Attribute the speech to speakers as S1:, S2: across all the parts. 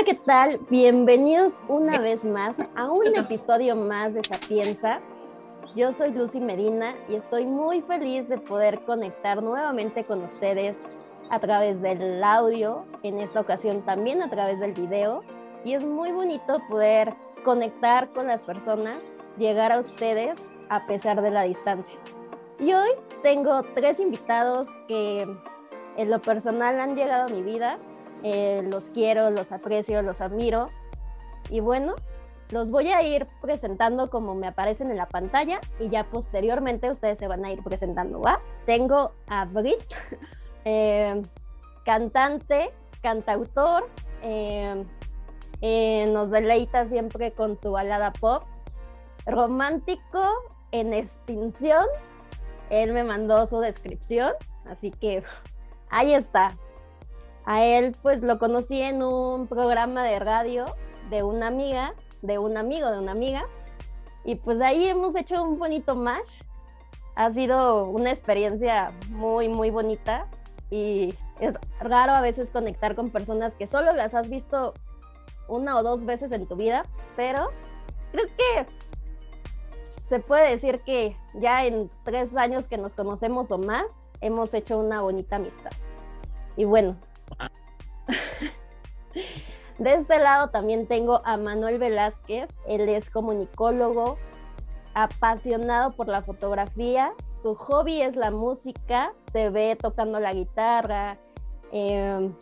S1: Hola, ¿qué tal? Bienvenidos una vez más a un episodio más de Sapienza. Yo soy Lucy Medina y estoy muy feliz de poder conectar nuevamente con ustedes a través del audio, en esta ocasión también a través del video. Y es muy bonito poder conectar con las personas, llegar a ustedes a pesar de la distancia. Y hoy tengo tres invitados que en lo personal han llegado a mi vida. Eh, los quiero, los aprecio, los admiro. Y bueno, los voy a ir presentando como me aparecen en la pantalla y ya posteriormente ustedes se van a ir presentando, ¿va? Tengo a Brit, eh, cantante, cantautor, eh, nos deleita siempre con su balada pop, romántico en extinción. Él me mandó su descripción, así que ahí está. A él pues lo conocí en un programa de radio de una amiga, de un amigo, de una amiga. Y pues ahí hemos hecho un bonito match. Ha sido una experiencia muy, muy bonita. Y es raro a veces conectar con personas que solo las has visto una o dos veces en tu vida, pero creo que se puede decir que ya en tres años que nos conocemos o más, hemos hecho una bonita amistad. Y bueno, de este lado también tengo a Manuel Velázquez, él es comunicólogo, apasionado por la fotografía, su hobby es la música, se ve tocando la guitarra, em,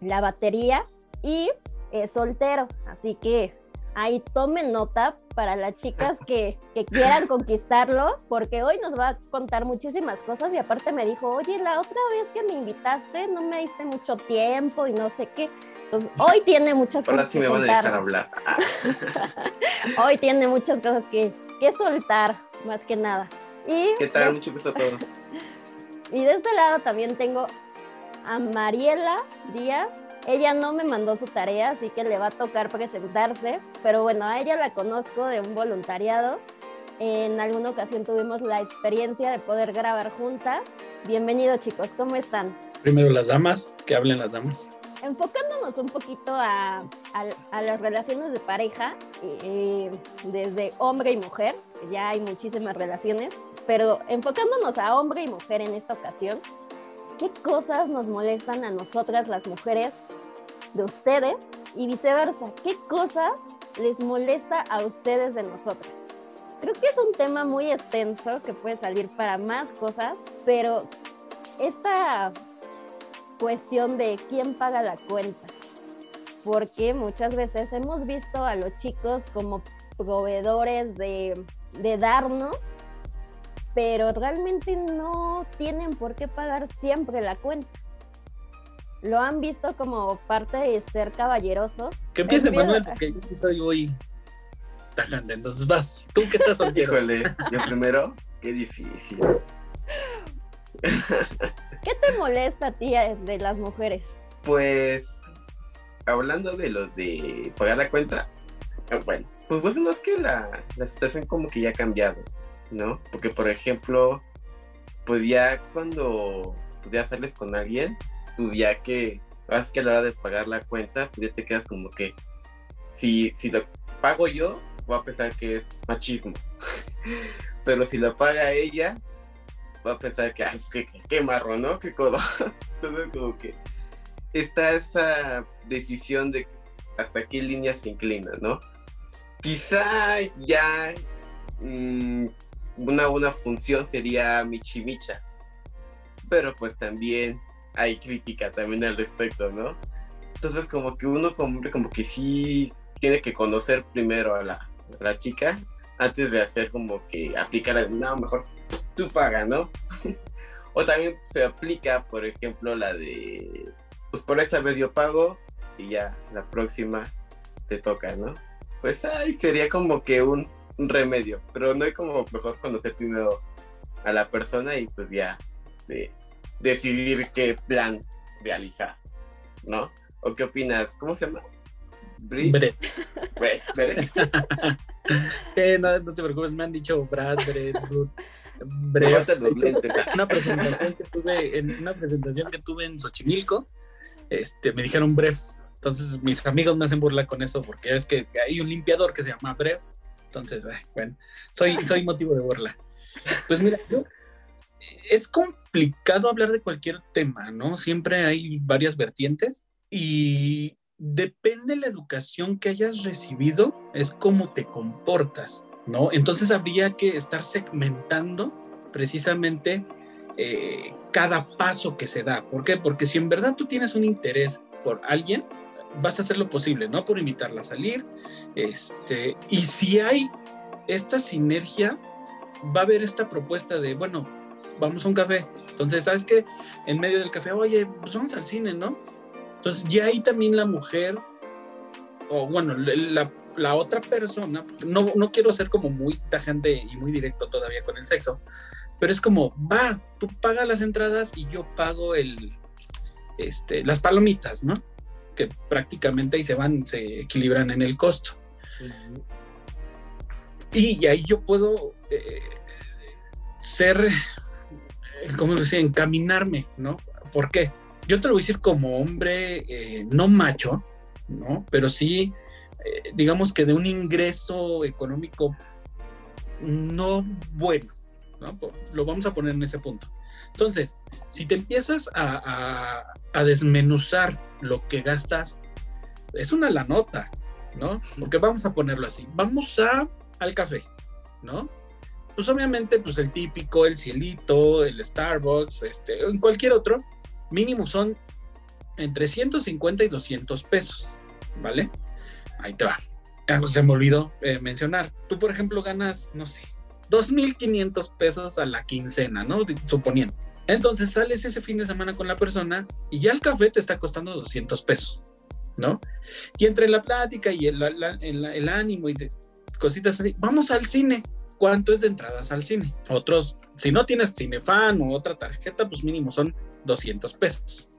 S1: la batería y es soltero, así que ahí tomen nota para las chicas que, quieran conquistarlo, porque hoy nos va a contar muchísimas cosas y aparte me dijo, oye, la otra vez que me invitaste no me diste mucho tiempo y no sé qué. Entonces, hoy tiene muchas cosas.
S2: Ahora sí me van a dejar hablar.
S1: hoy tiene muchas cosas que, que soltar, más que nada. Y
S2: ¿Qué tal? Mucho gusto a todos.
S1: y de este lado también tengo a Mariela Díaz, ella no me mandó su tarea, así que le va a tocar presentarse, pero bueno, a ella la conozco de un voluntariado. En alguna ocasión tuvimos la experiencia de poder grabar juntas. Bienvenidos chicos, ¿cómo están?
S3: Primero las damas, que hablen las damas.
S1: Enfocándonos un poquito a, las relaciones de pareja, eh, desde hombre y mujer, ya hay muchísimas relaciones, pero enfocándonos a hombre y mujer en esta ocasión, qué cosas nos molestan a nosotras las mujeres de ustedes y viceversa, qué cosas les molesta a ustedes de nosotras. Creo que es un tema muy extenso que puede salir para más cosas, pero esta cuestión de quién paga la cuenta, porque muchas veces hemos visto a los chicos como proveedores de, de darnos pero realmente no tienen por qué pagar siempre la cuenta. Lo han visto como parte de ser caballerosos.
S3: Que empiece Manuel, porque yo sí soy muy tajante. Entonces vas, tú que estás soltero.
S2: Híjole, yo primero, qué difícil.
S1: ¿Qué te molesta a ti eh, de las mujeres?
S2: Pues, hablando de lo de pagar la cuenta, eh, bueno, pues, pues no es que la, la situación como que ya ha cambiado ¿no? Porque, por ejemplo, pues ya cuando pues ya sales con alguien, pues ya que vas a la hora de pagar la cuenta, pues ya te quedas como que si, si lo pago yo, voy a pensar que es machismo. Pero si lo paga ella, voy a pensar que, ay, que, qué marro, ¿no? Qué codo. Entonces, como que está esa decisión de hasta qué línea se inclina, ¿no? Quizá ya mmm, una, una función sería Michimicha. Pero pues también hay crítica también al respecto, ¿no? Entonces como que uno como como que sí tiene que conocer primero a la, chica antes de hacer como que aplicar, no, mejor tú paga, ¿no? o también se aplica, por ejemplo, la de, pues por esta vez yo pago y ya la próxima te toca, ¿no? Pues ahí sería como que un remedio, pero no hay como mejor conocer primero a la persona y pues ya este, decidir qué plan realizar, ¿no? ¿O qué opinas? ¿Cómo se llama?
S3: Brett.
S2: Brett. Brett.
S3: sí, no, no, te preocupes, me han dicho Brad, Brett, Brett. Una presentación que tuve en una presentación que tuve en Xochimilco, este, me dijeron Bref Entonces mis amigos me hacen burla con eso porque es que hay un limpiador que se llama Brev. Entonces, bueno, soy, soy motivo de burla. Pues mira, yo, es complicado hablar de cualquier tema, ¿no? Siempre hay varias vertientes y depende de la educación que hayas recibido, es cómo te comportas, ¿no? Entonces habría que estar segmentando precisamente eh, cada paso que se da. ¿Por qué? Porque si en verdad tú tienes un interés por alguien, vas a hacer lo posible, ¿no? Por invitarla a salir. Este, y si hay esta sinergia, va a haber esta propuesta de, bueno, vamos a un café. Entonces, ¿sabes qué? En medio del café, oye, pues vamos al cine, ¿no? Entonces, ya ahí también la mujer, o bueno, la, otra persona, no, no quiero ser como muy tajante y muy directo todavía con el sexo, pero es como, va, tú pagas las entradas y yo pago el, este, las palomitas, ¿no? Que prácticamente ahí se van, se equilibran en el costo. y, ahí yo puedo eh, ser, ¿cómo decía? Encaminarme, ¿no? ¿Por qué? Yo te lo voy a decir como hombre, eh, no macho, ¿no? Pero sí, eh, digamos que de un ingreso económico no bueno, ¿no? Lo vamos a poner en ese punto. Entonces, si te empiezas a, desmenuzar lo que gastas, es una la nota, ¿no? Porque vamos a ponerlo así. Vamos a, al café, ¿no? Pues obviamente, pues el típico, el cielito, el Starbucks, este, en cualquier otro, mínimo son entre 150 y 200 pesos, ¿vale? Ahí te va. Se me olvidó eh, mencionar. Tú, por ejemplo, ganas, no sé, 2.500 pesos a la quincena, ¿no? Suponiendo. Entonces sales ese fin de semana con la persona y ya el café te está costando 200 pesos, ¿no? Y entre la plática y el, el, ánimo y de cositas así, vamos al cine. ¿Cuánto es de entradas al cine? Otros, si no tienes cinefan o otra tarjeta, pues mínimo son 200 pesos.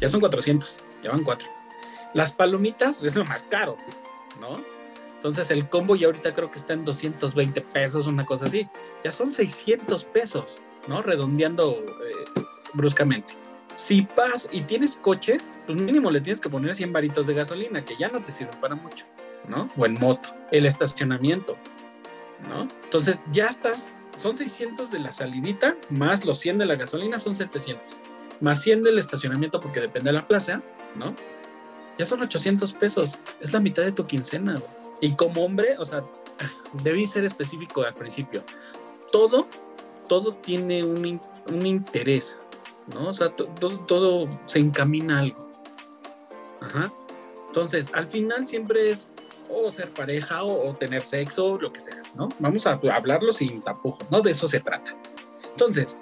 S3: Ya son 400, ya van cuatro. Las palomitas es lo más caro, ¿no? Entonces el combo ya ahorita creo que está en 220 pesos, una cosa así. Ya son 600 pesos, ¿no? Redondeando eh, bruscamente. Si vas y tienes coche, pues mínimo le tienes que poner 100 varitos de gasolina, que ya no te sirve para mucho, ¿no? O en moto. El estacionamiento, ¿no? Entonces ya estás, son 600 de la salidita, más los 100 de la gasolina, son 700. Más 100 del estacionamiento, porque depende de la plaza, ¿no? Ya son 800 pesos. Es la mitad de tu quincena, güey. Y como hombre, o sea, debí ser específico al principio. Todo, todo tiene un, un interés, ¿no? O sea, todo, todo se encamina a algo. Ajá. Entonces, al final siempre es o ser pareja o, tener sexo, lo que sea, ¿no? Vamos a hablarlo sin tapujos, ¿no? De eso se trata. Entonces,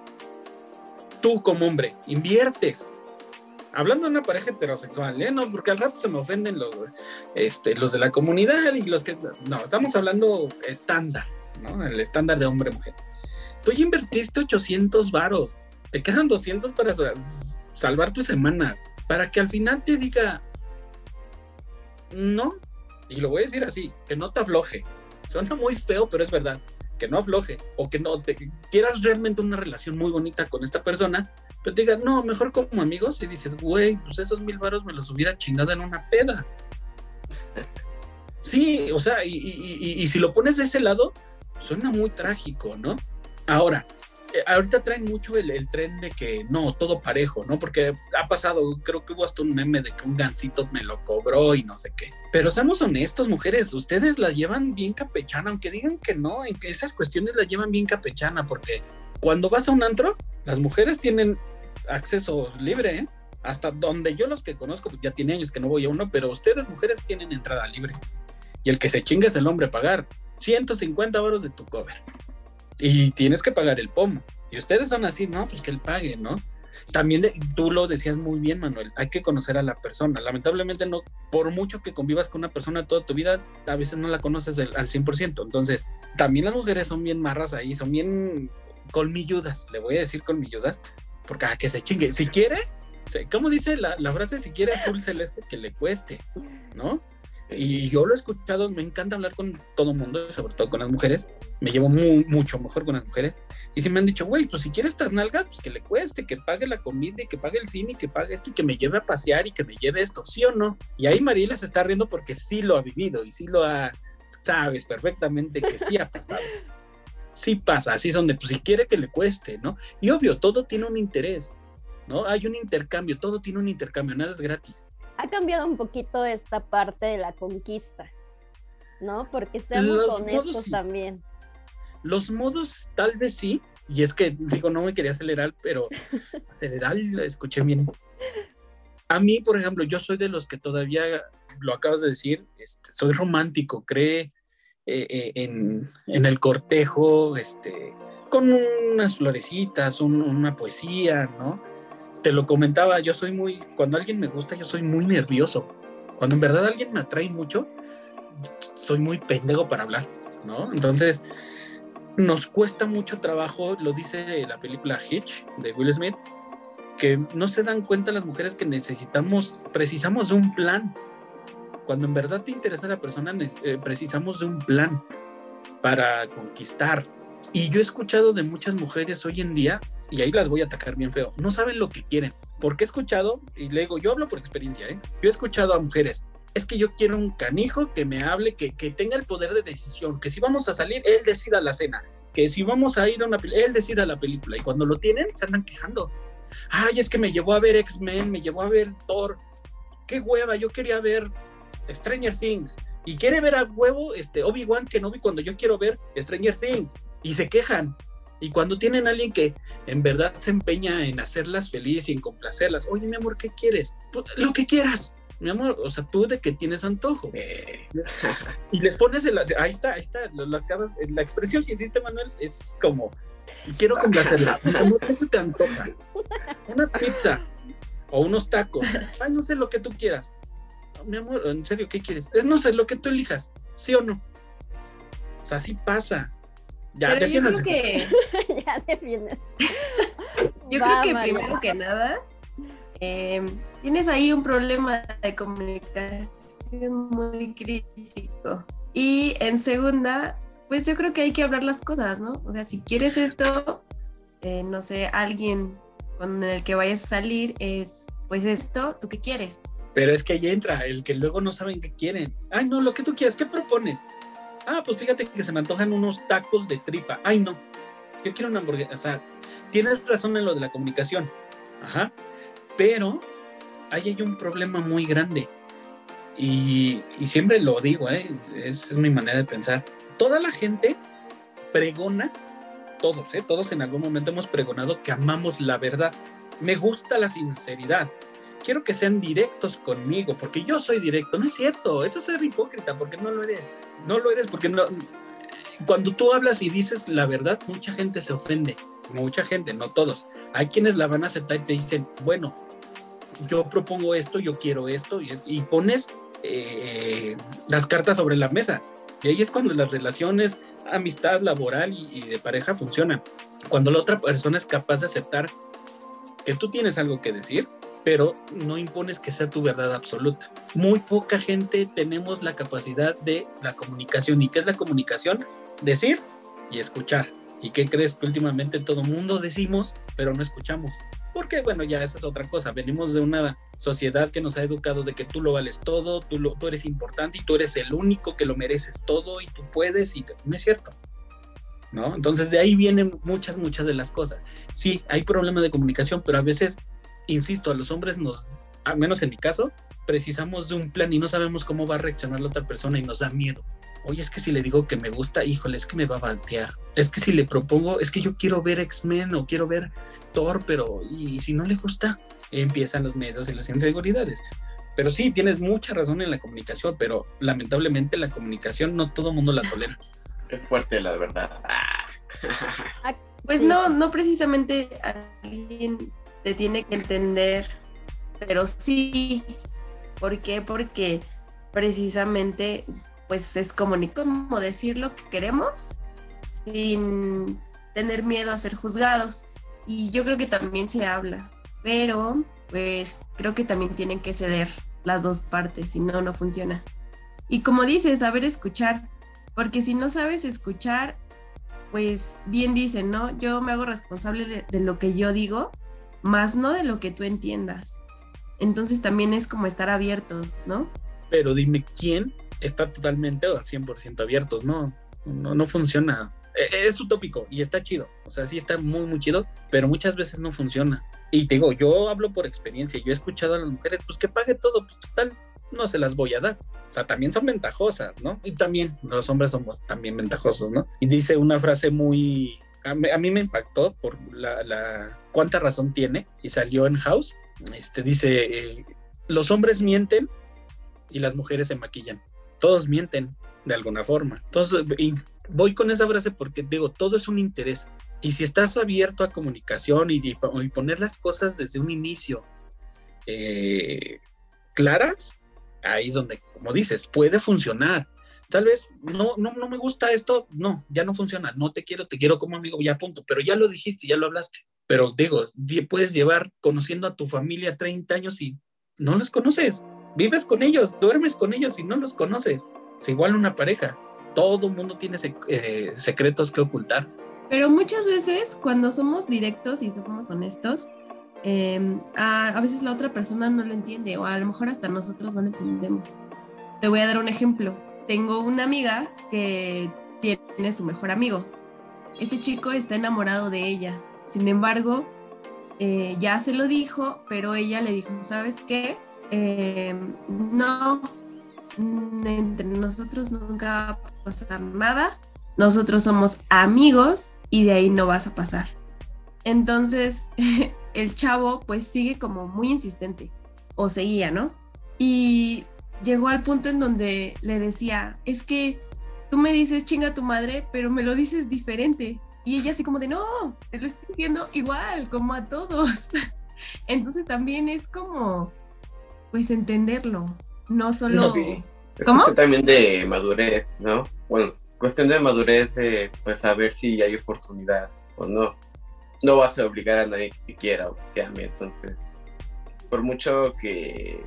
S3: tú como hombre inviertes hablando de una pareja heterosexual, ¿eh? No, porque al rato se me ofenden los, este, los de la comunidad y los que... No, estamos hablando estándar, ¿no? El estándar de hombre-mujer. Tú ya invertiste 800 varos, te quedan 200 para salvar tu semana, para que al final te diga, no, y lo voy a decir así, que no te afloje. Suena muy feo, pero es verdad, que no afloje, o que no te quieras realmente una relación muy bonita con esta persona, pero te digan, no, mejor como amigos y dices, güey, pues esos mil varos me los hubiera chingado en una peda. Sí, o sea, y, si lo pones de ese lado, suena muy trágico, ¿no? Ahora, eh, ahorita traen mucho el, tren de que no, todo parejo, ¿no? Porque ha pasado, creo que hubo hasta un meme de que un gancito me lo cobró y no sé qué. Pero seamos honestos, mujeres, ustedes la llevan bien capechana, aunque digan que no, en que esas cuestiones la llevan bien capechana, porque cuando vas a un antro, las mujeres tienen acceso libre, ¿eh? Hasta donde yo los que conozco, pues, ya tiene años que no voy a uno, pero ustedes mujeres tienen entrada libre. Y el que se chinga es el hombre a pagar 150 euros de tu cover. Y tienes que pagar el pomo. Y ustedes son así, no, pues que él pague, ¿no? También tú lo decías muy bien, Manuel, hay que conocer a la persona. Lamentablemente no, por mucho que convivas con una persona toda tu vida, a veces no la conoces al 100%. Entonces, también las mujeres son bien marras ahí, son bien colmilludas, le voy a decir colmilludas, porque ah, que se chingue. Si quiere, ¿cómo dice la, frase? Si quiere azul celeste, que le cueste, ¿no? Y yo lo he escuchado, me encanta hablar con todo mundo, sobre todo con las mujeres. Me llevo muy, mucho mejor con las mujeres. Y si me han dicho, güey, pues si quieres estas nalgas, pues que le cueste, que pague la comida y que pague el cine y que pague esto y que me lleve a pasear y que me lleve esto, ¿sí o no? Y ahí Mariela se está riendo porque sí lo ha vivido y sí lo ha, sabes perfectamente que sí ha pasado. Sí pasa, así es donde, pues si quiere que le cueste, ¿no? Y obvio, todo tiene un interés, ¿no? Hay un intercambio, todo tiene un intercambio, nada es gratis
S1: ha cambiado un poquito esta parte de la conquista, ¿no? Porque seamos honestos también.
S3: Los modos tal vez sí, y es que digo, no me quería acelerar, pero acelerar, escuché bien. A mí, por ejemplo, yo soy de los que todavía, lo acabas de decir, este, soy romántico, cree eh, eh, en, en, el cortejo, este, con unas florecitas, una poesía, ¿no? te lo comentaba, yo soy muy, cuando alguien me gusta, yo soy muy nervioso. Cuando en verdad alguien me atrae mucho, soy muy pendejo para hablar, ¿no? Entonces, nos cuesta mucho trabajo, lo dice la película Hitch de Will Smith, que no se dan cuenta las mujeres que necesitamos, precisamos un plan. Cuando en verdad te interesa la persona, eh, precisamos de un plan para conquistar. Y yo he escuchado de muchas mujeres hoy en día y ahí las voy a atacar bien feo, no saben lo que quieren. Porque he escuchado, y le digo, yo hablo por experiencia, ¿eh? yo he escuchado a mujeres, es que yo quiero un canijo que me hable, que, que tenga el poder de decisión, que si vamos a salir, él decida la cena, que si vamos a ir a una película, él decida la película. Y cuando lo tienen, se andan quejando. Ay, es que me llevó a ver X-Men, me llevó a ver Thor. Qué hueva, yo quería ver Stranger Things. Y quiere ver a huevo este Obi-Wan que no vi cuando yo quiero ver Stranger Things. Y se quejan. Y cuando tienen a alguien que en verdad se empeña en hacerlas felices y en complacerlas, oye, mi amor, ¿qué quieres? Lo que quieras. Mi amor, o sea, tú de que tienes antojo. Eh. y les pones el, ahí está, ahí está, lo, acabas, la expresión que hiciste, Manuel, es como, quiero complacerla. ¿qué se te antoja? Una pizza o unos tacos. Ay, no sé lo que tú quieras. Mi amor, en serio, ¿qué quieres? Es no sé lo que tú elijas, ¿sí o no? O sea, así pasa.
S4: Ya, Pero yo creo que. ya yo creo que primero que nada, em, tienes ahí un problema de comunicación muy crítico. Y en segunda, pues yo creo que hay que hablar las cosas, ¿no? O sea, si quieres esto, eh, no sé, alguien con el que vayas a salir es, pues esto, ¿tú qué quieres?
S3: Pero es que ahí entra el que luego no saben qué quieren. Ay, no, lo que tú quieras, ¿qué propones? Ah, pues fíjate que se me antojan unos tacos de tripa. Ay, no. Yo quiero una hamburguesa. O sea, tienes razón en lo de la comunicación. Ajá. Pero ahí hay un problema muy grande. Y, siempre lo digo, ¿eh? es, es mi manera de pensar. Toda la gente pregona, todos, ¿eh? todos en algún momento hemos pregonado que amamos la verdad. Me gusta la sinceridad quiero que sean directos conmigo, porque yo soy directo. No es cierto, eso es ser hipócrita, porque no lo eres. No lo eres, porque no. Cuando tú hablas y dices la verdad, mucha gente se ofende. Mucha gente, no todos. Hay quienes la van a aceptar y te dicen, bueno, yo propongo esto, yo quiero esto, y, pones eh, las cartas sobre la mesa. Y ahí es cuando las relaciones, amistad, laboral y de pareja funcionan. Cuando la otra persona es capaz de aceptar que tú tienes algo que decir, pero no impones que sea tu verdad absoluta. Muy poca gente tenemos la capacidad de la comunicación. ¿Y qué es la comunicación? Decir y escuchar. ¿Y qué crees que últimamente todo mundo decimos, pero no escuchamos? Porque, bueno, ya esa es otra cosa. Venimos de una sociedad que nos ha educado de que tú lo vales todo, tú, eres importante y tú eres el único que lo mereces todo y tú puedes y no es cierto. ¿No? Entonces de ahí vienen muchas, muchas de las cosas. Sí, hay problema de comunicación, pero a veces insisto, a los hombres nos, al menos en mi caso, precisamos de un plan y no sabemos cómo va a reaccionar la otra persona y nos da miedo. Oye, es que si le digo que me gusta, híjole, es que me va a batear. Es que si le propongo, es que yo quiero ver X-Men o quiero ver Thor, pero y si no le gusta, empiezan los miedos y las inseguridades. Pero sí, tienes mucha razón en la comunicación, pero lamentablemente la comunicación no todo el mundo la tolera.
S2: Es fuerte, la verdad.
S4: Pues no, no precisamente alguien te tiene que entender, pero sí, ¿por qué? Porque precisamente pues es como, decir lo que queremos sin tener miedo a ser juzgados. Y yo creo que también se habla, pero pues creo que también tienen que ceder las dos partes, si no, no funciona. Y como dices, saber escuchar, porque si no sabes escuchar, pues bien dicen, ¿no? Yo me hago responsable de, lo que yo digo, más no de lo que tú entiendas. Entonces también es como estar abiertos, ¿no?
S3: Pero dime quién está totalmente o al 100% abiertos, ¿no? No, no funciona. E, es utópico y está chido. O sea, sí está muy, muy chido, pero muchas veces no funciona. Y te digo, yo hablo por experiencia. Yo he escuchado a las mujeres, pues que pague todo, pues total, no se las voy a dar. O sea, también son ventajosas, ¿no? Y también los hombres somos también ventajosos, ¿no? Y dice una frase muy... A mí, me impactó por la, la, cuánta razón tiene y salió en House. Este dice, eh, los hombres mienten y las mujeres se maquillan. Todos mienten de alguna forma. Entonces, voy con esa frase porque digo, todo es un interés. Y si estás abierto a comunicación y, poner las cosas desde un inicio eh, claras, ahí es donde, como dices, puede funcionar. Tal vez no, no, no me gusta esto, no, ya no funciona, no te quiero, te quiero como amigo, ya punto, pero ya lo dijiste, ya lo hablaste. Pero digo, puedes llevar conociendo a tu familia 30 años y no los conoces, vives con ellos, duermes con ellos y no los conoces. Es igual una pareja, todo mundo tiene eh, secretos que ocultar.
S4: Pero muchas veces cuando somos directos y somos honestos, Em, a, veces la otra persona no lo entiende o a lo mejor hasta nosotros no lo entendemos. Te voy a dar un ejemplo. Tengo una amiga que tiene su mejor amigo. Este chico está enamorado de ella. Sin embargo, eh, ya se lo dijo, pero ella le dijo, ¿sabes qué? Em, no, entre nosotros nunca va a pasar nada. Nosotros somos amigos y de ahí no vas a pasar. Entonces, el chavo pues sigue como muy insistente, o seguía, ¿no? Y llegó al punto en donde le decía, es que tú me dices chinga tu madre, pero me lo dices diferente. Y ella así como de, no, te lo estoy diciendo igual, como a todos. Entonces también es como, pues entenderlo, no solo...
S2: Es ¿Cómo? también de madurez, ¿no? Bueno, cuestión de madurez de pues saber si hay oportunidad o no no vas a obligar a nadie que te quiera o que te ame, entonces, por mucho que,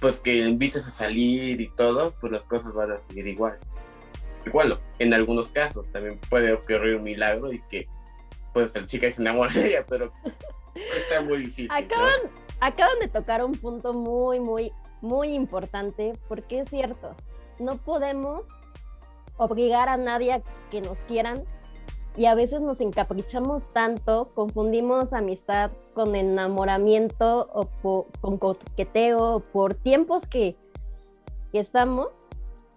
S2: pues que invites a salir y todo, pues las cosas van a seguir igual. Bueno, en algunos casos también puede ocurrir un milagro y que, pues, el chica se enamora de ella, pero está muy difícil.
S1: Acaban, acaban de tocar un punto muy, muy, muy importante, porque es cierto, no podemos obligar a nadie a que nos quieran y a veces nos encaprichamos tanto, confundimos amistad con enamoramiento o con coqueteo, por tiempos que, estamos.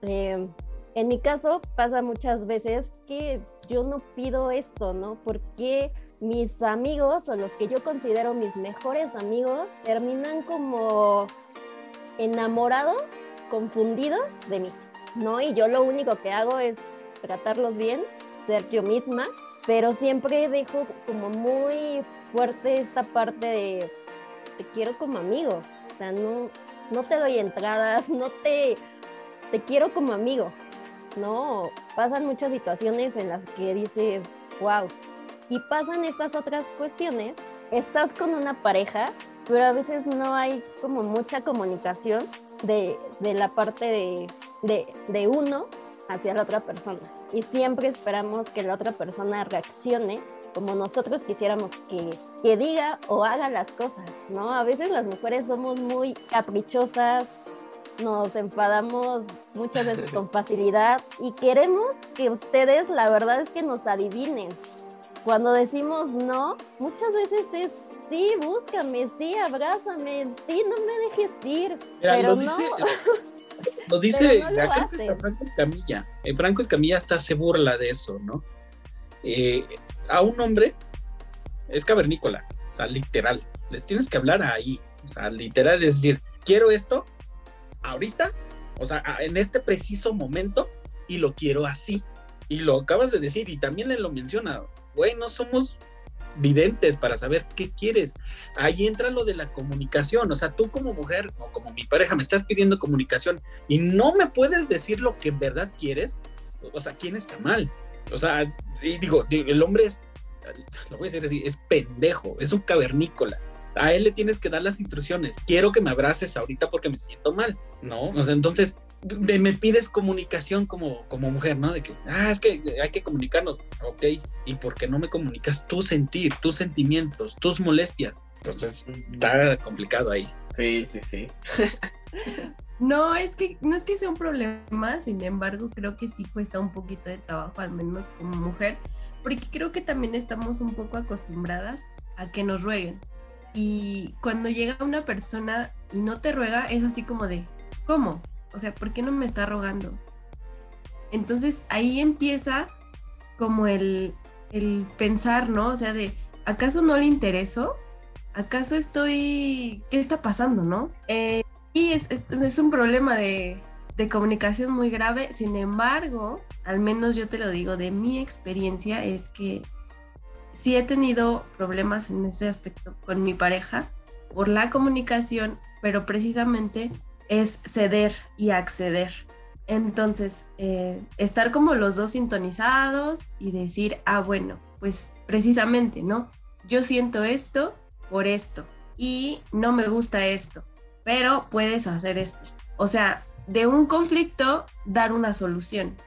S1: Eh, en mi caso pasa muchas veces que yo no pido esto, ¿no? Porque mis amigos o los que yo considero mis mejores amigos terminan como enamorados, confundidos de mí, ¿no? Y yo lo único que hago es tratarlos bien ser yo misma, pero siempre dejo como muy fuerte esta parte de te quiero como amigo, o sea, no, no te doy entradas, no te, te quiero como amigo, no, pasan muchas situaciones en las que dices, wow, y pasan estas otras cuestiones, estás con una pareja, pero a veces no hay como mucha comunicación de, de la parte de, de, de uno hacia la otra persona. Y siempre esperamos que la otra persona reaccione como nosotros quisiéramos que, que diga o haga las cosas, ¿no? A veces las mujeres somos muy caprichosas, nos enfadamos muchas veces con facilidad y queremos que ustedes, la verdad es que nos adivinen. Cuando decimos no, muchas veces es sí, búscame, sí, abrázame, sí, no me dejes ir. pero no.
S3: Lo dice, creo que está Franco Escamilla. Eh, Franco Escamilla hasta se burla de eso, ¿no? Eh, a un hombre es cavernícola, o sea, literal. Les tienes que hablar ahí, o sea, literal, es decir, quiero esto ahorita, o sea, en este preciso momento, y lo quiero así. Y lo acabas de decir, y también él lo menciona, güey, no somos videntes para saber qué quieres. Ahí entra lo de la comunicación, o sea, tú como mujer o como mi pareja me estás pidiendo comunicación y no me puedes decir lo que en verdad quieres, o sea, ¿quién está mal? O sea, y digo, el hombre es, lo voy a decir así, es pendejo, es un cavernícola. A él le tienes que dar las instrucciones. Quiero que me abraces ahorita porque me siento mal, ¿no? O sea, entonces me pides comunicación como, como mujer, ¿no? De que, ah, es que hay que comunicarnos, ok, ¿y por qué no me comunicas tu sentir, tus sentimientos, tus molestias? Entonces, está complicado ahí.
S2: Sí, sí, sí.
S4: No, es que no es que sea un problema, sin embargo, creo que sí cuesta un poquito de trabajo, al menos como mujer, porque creo que también estamos un poco acostumbradas a que nos rueguen. Y cuando llega una persona y no te ruega, es así como de, ¿cómo? O sea, ¿por qué no me está rogando? Entonces ahí empieza como el, el pensar, ¿no? O sea, de, ¿acaso no le intereso? ¿Acaso estoy... ¿Qué está pasando, no? Eh, y es, es, un problema de, de, comunicación muy grave. Sin embargo, al menos yo te lo digo, de mi experiencia es que sí he tenido problemas en ese aspecto con mi pareja por la comunicación, pero precisamente es ceder y acceder. Entonces, eh, estar como los dos sintonizados y decir, ah, bueno, pues precisamente, ¿no? Yo siento esto por esto y no me gusta esto pero puedes hacer esto. O sea, de un conflicto, dar una solución.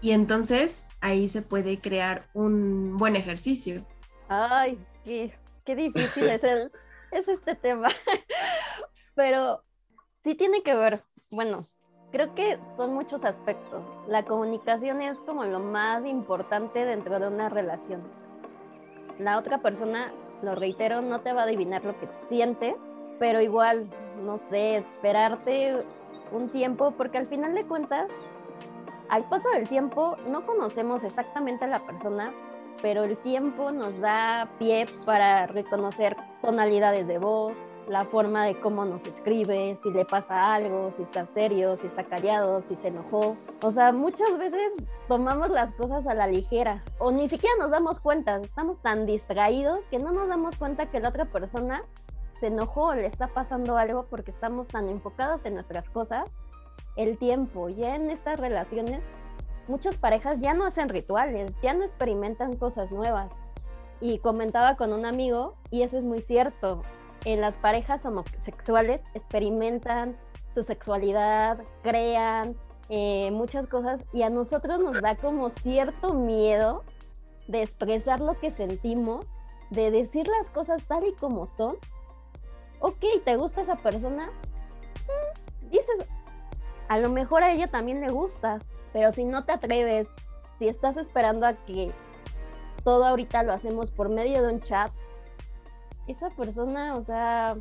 S4: Y entonces ahí se puede crear un buen ejercicio.
S1: Ay, qué, qué difícil es, el, es este tema. Pero sí tiene que ver, bueno, creo que son muchos aspectos. La comunicación es como lo más importante dentro de una relación. La otra persona, lo reitero, no te va a adivinar lo que sientes, pero igual, no sé, esperarte un tiempo, porque al final de cuentas, al paso del tiempo, no conocemos exactamente a la persona, pero el tiempo nos da pie para reconocer tonalidades de voz, la forma de cómo nos escribe, si le pasa algo, si está serio, si está callado, si se enojó. O sea, muchas veces tomamos las cosas a la ligera o ni siquiera nos damos cuenta, estamos tan distraídos que no nos damos cuenta que la otra persona se enojó, le está pasando algo porque estamos tan enfocados en nuestras cosas, el tiempo, ya en estas relaciones, muchas parejas ya no hacen rituales, ya no experimentan cosas nuevas. Y comentaba con un amigo, y eso es muy cierto, en las parejas homosexuales experimentan su sexualidad, crean eh, muchas cosas y a nosotros nos da como cierto miedo de expresar lo que sentimos, de decir las cosas tal y como son, ok, ¿te gusta esa persona? Mm, dices, a lo mejor a ella también le gustas, pero si no te atreves, si estás esperando a que todo ahorita lo hacemos por medio de un chat, esa persona, o sea,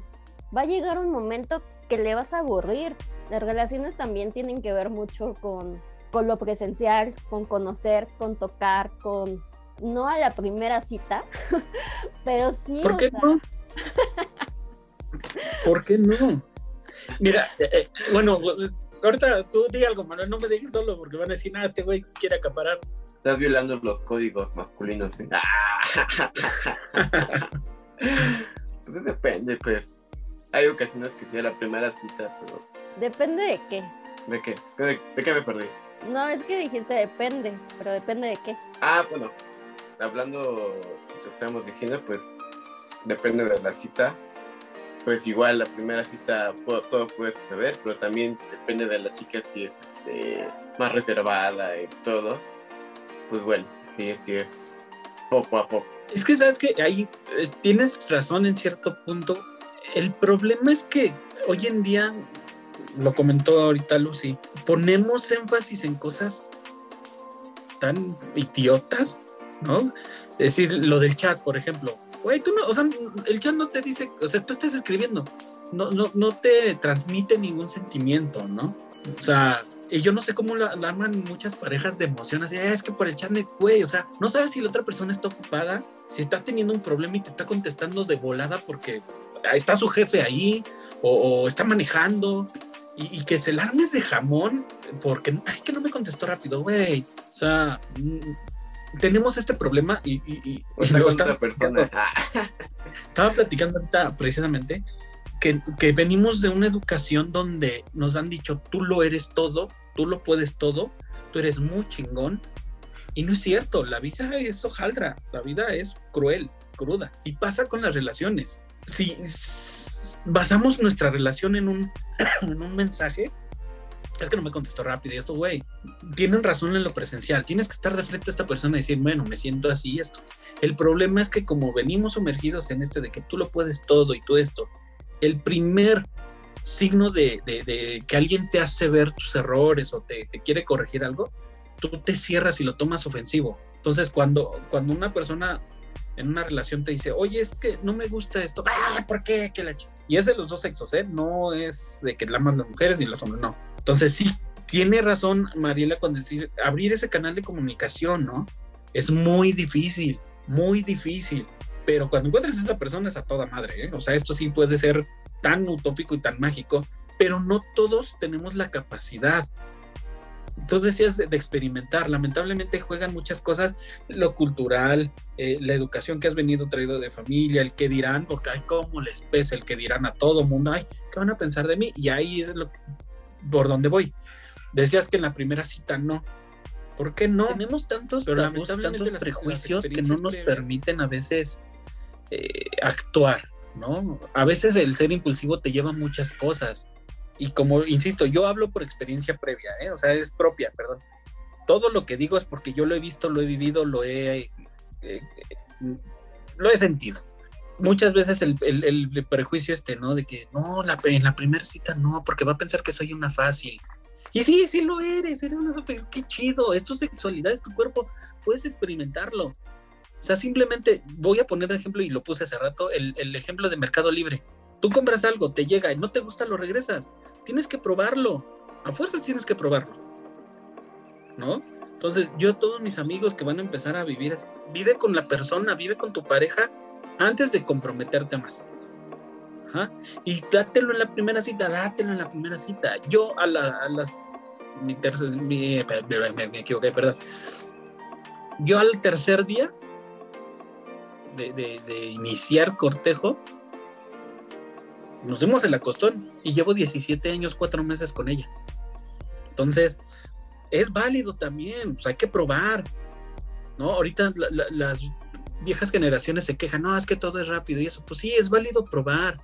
S1: va a llegar un momento que le vas a aburrir. Las relaciones también tienen que ver mucho con, con lo presencial, con conocer, con tocar, con no a la primera cita, pero sí.
S3: ¿Por qué no? ¿Por qué no? Mira, eh, eh, bueno, ahorita tú di algo, Manuel, no me dejes solo porque van a decir, nada, este güey quiere acaparar.
S2: Estás violando los códigos masculinos. ¿eh? pues depende, pues. Hay ocasiones que sea la primera cita, pero.
S1: Depende de qué.
S2: ¿De qué? ¿De, qué me perdí?
S1: No, es que dijiste depende, pero depende de qué.
S2: Ah, bueno, hablando de lo que estamos diciendo, pues depende de la cita pues igual la primera cita todo puede suceder, pero también depende de la chica si es este, más reservada y todo. Pues bueno, sí, sí es
S3: Es que sabes que ahí eh, tienes razón en cierto punto. El problema es que hoy en día, lo comentó ahorita Lucy, ponemos énfasis en cosas tan idiotas, ¿no? Es decir, lo del chat, por ejemplo Güey, tú no, o sea, el chat no te dice, o sea, tú estás escribiendo, no, no, no te transmite ningún sentimiento, ¿no? O sea, y yo no sé cómo la, arman muchas parejas de emociones. Ah, es que por el chat, güey, o sea, no sabes si la otra persona está ocupada, si está teniendo un problema y te está contestando de volada porque está su jefe ahí o, está manejando y, que se la armes de jamón porque, ay, que no me contestó rápido, güey. O sea, tenemos este problema y, y,
S2: estaba, persona.
S3: estaba platicando ahorita precisamente que, venimos de una educación donde nos han dicho tú lo eres todo, tú lo puedes todo, tú eres muy chingón. Y no es cierto, la vida es hojaldra, la vida es cruel, cruda. Y pasa con las relaciones. Si basamos nuestra relación en un, en un mensaje, es que no me contestó rápido y esto, güey, tienen razón en lo presencial, tienes que estar de frente a esta persona y decir, bueno, me siento así esto. El problema es que como venimos sumergidos en este de que tú lo puedes todo y tú esto, el primer signo de, que alguien te hace ver tus errores o te, quiere corregir algo, tú te cierras y lo tomas ofensivo. Entonces, cuando, cuando una persona en una relación te dice, oye, es que no me gusta esto, ¡ah! ¿por qué? y es de los dos sexos, ¿eh? No es de que la más las mujeres ni los hombres, no. Entonces, sí, tiene razón Mariela con decir, abrir ese canal de comunicación, ¿no? Es muy difícil, muy difícil. Pero cuando encuentres a esa persona es a toda madre, ¿eh? O sea, esto sí puede ser tan utópico y tan mágico, pero no todos tenemos la capacidad tú decías de, experimentar, lamentablemente juegan muchas cosas, lo cultural, eh, la educación que has venido traído de familia, el que dirán, porque hay como les pesa el que dirán a todo mundo, ay, ¿qué van a pensar de mí? Y ahí es lo, por donde voy. Decías que en la primera cita no. ¿Por qué no? Tenemos tantos, tantos prejuicios que no nos permiten a veces eh, actuar, ¿no? A veces el ser impulsivo te lleva muchas cosas y como insisto, yo hablo por experiencia previa, ¿eh? o sea, es propia, perdón. Todo lo que digo es porque yo lo he visto, lo he vivido, lo he, eh, lo he sentido. Muchas veces el, el, prejuicio este, ¿no? De que no, la, en la primera cita no, porque va a pensar que soy una fácil. Y sí, sí lo eres, eres una qué chido, es tu sexualidad, es tu cuerpo, puedes experimentarlo. O sea, simplemente voy a poner de ejemplo, y lo puse hace rato, el, el ejemplo de Mercado Libre. Tú compras algo, te llega y no te gusta, lo regresas. Tienes que probarlo. A fuerzas tienes que probarlo. ¿No? Entonces, yo todos mis amigos que van a empezar a vivir, vive con la persona, vive con tu pareja antes de comprometerte más. Y dátelo en la primera cita, dátelo en la primera cita. Yo a, las... Mi tercer, me, equivoqué, perdón. Yo al tercer día de, iniciar cortejo, nos dimos el acostón y llevo 17 años, 4 meses con ella. Entonces, es válido también, pues hay que probar. ¿No? Ahorita las viejas generaciones se quejan, no, es que todo es rápido y eso. Pues sí, es válido probar.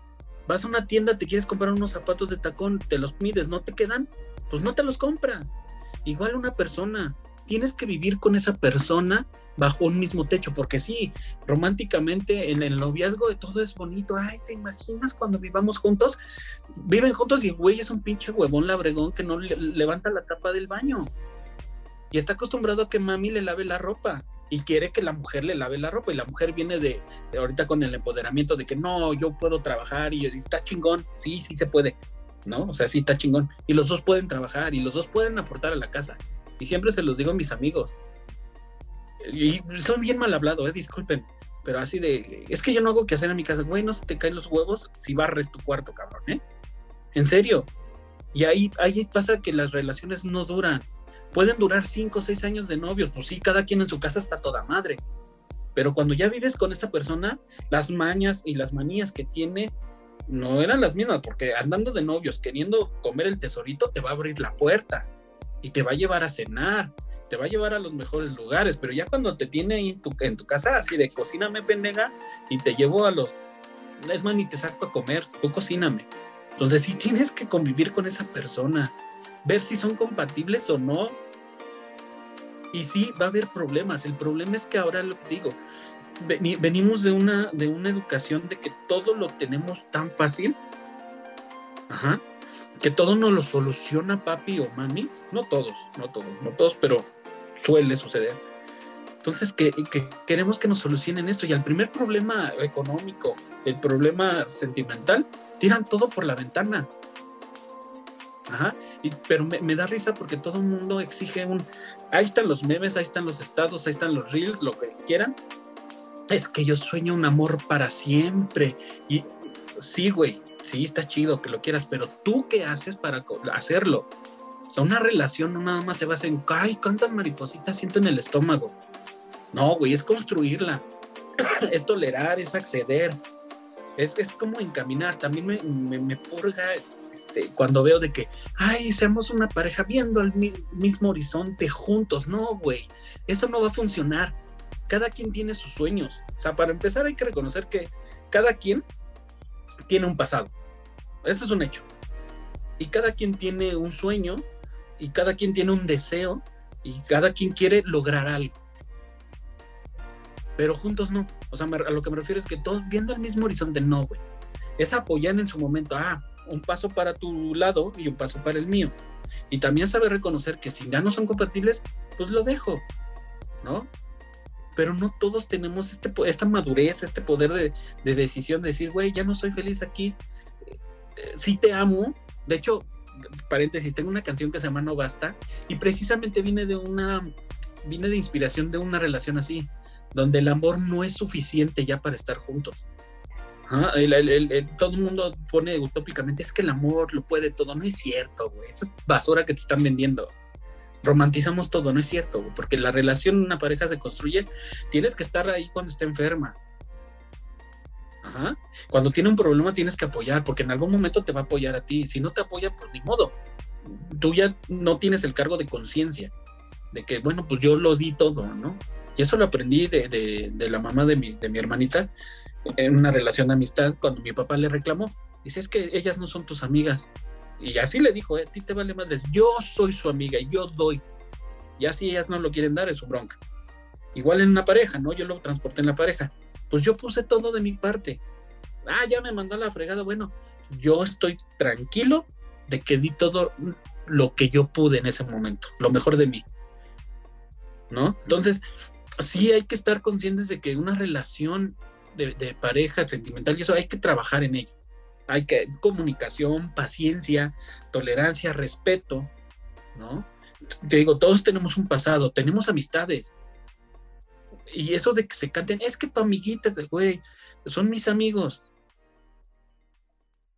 S3: Vas a una tienda, te quieres comprar unos zapatos de tacón, te los mides, ¿no te quedan? Pues no te los compras. Igual una persona, tienes que vivir con esa persona bajo un mismo techo, porque sí, románticamente en el noviazgo de todo es bonito, ay, ¿te imaginas cuando vivamos juntos? Viven juntos y güey es un pinche huevón labregón que no levanta la tapa del baño. Y está acostumbrado a que mami le lave la ropa y quiere que la mujer le lave la ropa. Y la mujer viene de, ahorita con el empoderamiento de que no, yo puedo trabajar y, y está chingón, sí, sí se puede, ¿no? O sea, sí está chingón. Y los dos pueden trabajar y los dos pueden aportar a la casa. Y siempre se los digo a mis amigos, y son bien mal hablados, eh, disculpen, pero así de, es que yo no hago que hacer en mi casa, güey, no se te caen los huevos si barres tu cuarto, cabrón, ¿eh? En serio. Y ahí, ahí pasa que las relaciones no duran. Pueden durar cinco o seis años de novios, pues sí, cada quien en su casa está toda madre. Pero cuando ya vives con esa persona, las mañas y las manías que tiene no eran las mismas, porque andando de novios, queriendo comer el tesorito, te va a abrir la puerta y te va a llevar a cenar te va a llevar a los mejores lugares, pero ya cuando te tiene ahí en tu, casa, así de cocíname pendeja, y te llevo a los, es más, ni te saco a comer, tú cocíname. Entonces sí tienes que convivir con esa persona, ver si son compatibles o no. Y sí, va a haber problemas. El problema es que ahora lo que digo, venimos de una, de una educación de que todo lo tenemos tan fácil. Que todo nos lo soluciona papi o mami, no todos, no todos, no todos, pero suele suceder. Entonces, que, queremos que nos solucionen esto y al primer problema económico, el problema sentimental, tiran todo por la ventana. Ajá, pero me, da risa porque todo el mundo exige un, ahí están los memes, ahí están los estados, ahí están los reels, lo que quieran. Es que yo sueño un amor para siempre. Y sí, güey, sí, está chido que lo quieras, pero tú qué haces para hacerlo? O sea, una relación no nada más se basa en, ay, cuántas maripositas siento en el estómago. No, güey, es construirla, es tolerar, es acceder, es, es como encaminar. También me, me, purga este, cuando veo de que, ay, seamos una pareja viendo el mismo horizonte juntos. No, güey, eso no va a funcionar. Cada quien tiene sus sueños. O sea, para empezar hay que reconocer que cada quien tiene un pasado. Eso es un hecho. Y cada quien tiene un sueño y cada quien tiene un deseo y cada quien quiere lograr algo. Pero juntos no. O sea, a lo que me refiero es que todos viendo el mismo horizonte, no, güey. Es apoyar en su momento, ah, un paso para tu lado y un paso para el mío. Y también saber reconocer que si ya no son compatibles, pues lo dejo, ¿no? Pero no todos tenemos este, esta madurez, este poder de, decisión de decir, güey, ya no soy feliz aquí, eh, sí te amo. De hecho, paréntesis, tengo una canción que se llama No Basta y precisamente viene de una, viene de inspiración de una relación así, donde el amor no es suficiente ya para estar juntos. todo el mundo pone utópicamente, es que el amor lo puede todo, no es cierto, es basura que te están vendiendo. Romantizamos todo, no es cierto, porque la relación una pareja se construye, tienes que estar ahí cuando está enferma, cuando tiene un problema tienes que apoyar, porque en algún momento te va a apoyar a ti. Si no te apoya, pues ni modo. Tú ya no tienes el cargo de conciencia, de que, bueno, pues yo lo di todo, ¿no? Y eso lo aprendí de, la mamá de mi, de mi hermanita en una relación de amistad cuando mi papá le reclamó. Dice, es que ellas no son tus amigas. Y así le dijo, eh, a ti te vale madres, yo soy su amiga, yo doy. Ya si ellas no lo quieren dar, es su bronca. Igual en una pareja, ¿no? Yo lo transporté en la pareja pues yo puse todo de mi parte. Ah, ya me mandó la fregada. Bueno, yo estoy tranquilo de que di todo lo que yo pude en ese momento, lo mejor de mí. ¿No? Entonces, sí hay que estar conscientes de que una relación de, pareja sentimental y eso hay que trabajar en ello. Hay que comunicación, paciencia, tolerancia, respeto, ¿no? Te digo, todos tenemos un pasado, tenemos amistades, y eso de que se canten, es que tu amiguita, güey, son mis amigos.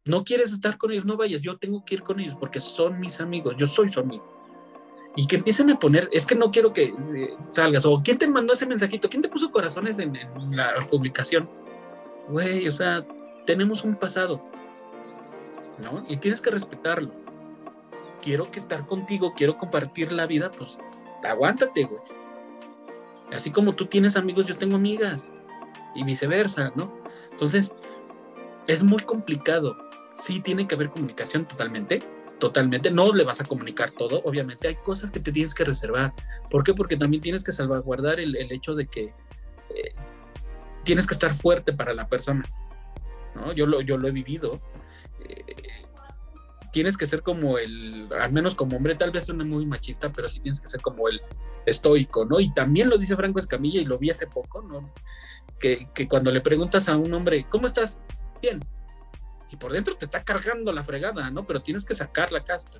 S3: No quieres estar con ellos, no vayas, yo tengo que ir con ellos porque son mis amigos, yo soy su amigo. Y que empiecen a poner, es que no quiero que eh, salgas, o quién te mandó ese mensajito, quién te puso corazones en, en la publicación. Güey, o sea, tenemos un pasado, ¿no? Y tienes que respetarlo. Quiero que estar contigo, quiero compartir la vida, pues aguántate, güey Así como tú tienes amigos, yo tengo amigas y viceversa, ¿no? Entonces, es muy complicado. Sí tiene que haber comunicación totalmente, totalmente. No le vas a comunicar todo, obviamente. Hay cosas que te tienes que reservar. ¿Por qué? Porque también tienes que salvaguardar el, hecho de que eh, tienes que estar fuerte para la persona. ¿no? Yo, lo, yo lo he vivido. Eh, tienes que ser como el, al menos como hombre, tal vez suene muy machista, pero sí tienes que ser como el estoico, ¿no? Y también lo dice Franco Escamilla y lo vi hace poco, ¿no? Que, cuando le preguntas a un hombre, ¿cómo estás? Bien. Y por dentro te está cargando la fregada, ¿no? Pero tienes que sacar la casta.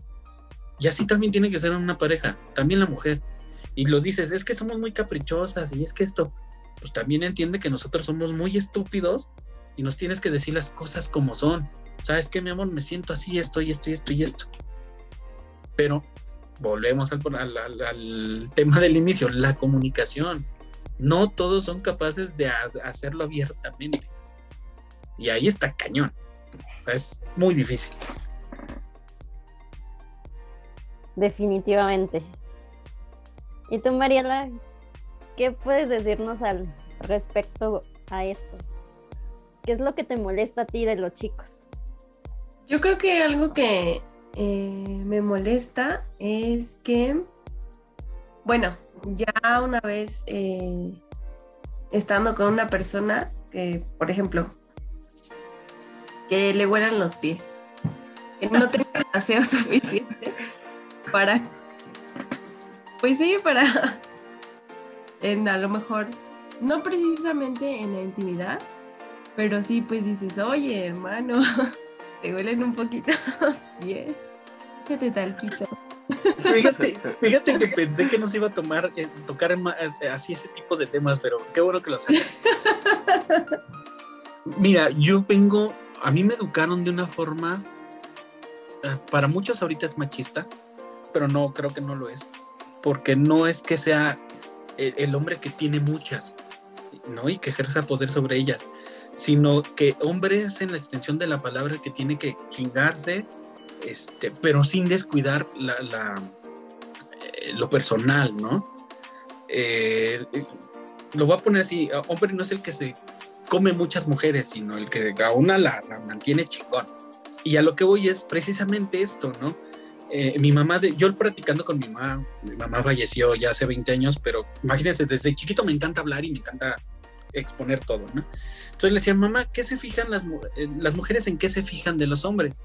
S3: Y así también tiene que ser una pareja, también la mujer. Y lo dices, es que somos muy caprichosas y es que esto, pues también entiende que nosotros somos muy estúpidos y nos tienes que decir las cosas como son. ¿Sabes qué, mi amor? Me siento así, esto y esto y esto y esto. Pero volvemos al, tema del inicio, la comunicación. No todos son capaces de hacerlo abiertamente. Y ahí está cañón. es muy difícil.
S1: Definitivamente. ¿Y tú, Mariela, qué puedes decirnos al respecto a esto? ¿Qué es lo que te molesta a ti de los chicos?
S4: Yo creo que algo que eh, me molesta es que, bueno, ya una vez eh, estando con una persona que, por ejemplo, que le huelan los pies, que no tenga el aseo suficiente para, pues sí, para, en a lo mejor, no precisamente en la intimidad, pero sí, pues dices, oye, hermano te huelen un poquito los pies. Fíjate, talquito.
S3: Fíjate, fíjate que pensé que no se iba a tomar, eh, tocar eh, así ese tipo de temas, pero qué bueno que lo sabes. Mira, yo vengo, a mí me educaron de una forma, eh, para muchos ahorita es machista, pero no, creo que no lo es, porque no es que sea el, el hombre que tiene muchas, ¿no? Y que ejerza poder sobre ellas sino que hombre es en la extensión de la palabra que tiene que chingarse, este, pero sin descuidar la, eh, lo personal, ¿no? Eh, lo voy a poner así, hombre no es el que se come muchas mujeres, sino el que a una la, la mantiene chingón. Y a lo que voy es precisamente esto, ¿no? eh, mi mamá, de, yo practicando con mi mamá, mi mamá falleció ya hace 20 años, pero imagínense, desde chiquito me encanta hablar y me encanta exponer todo, ¿no? Entonces le decía, mamá, ¿qué se fijan las, eh, las mujeres en qué se fijan de los hombres?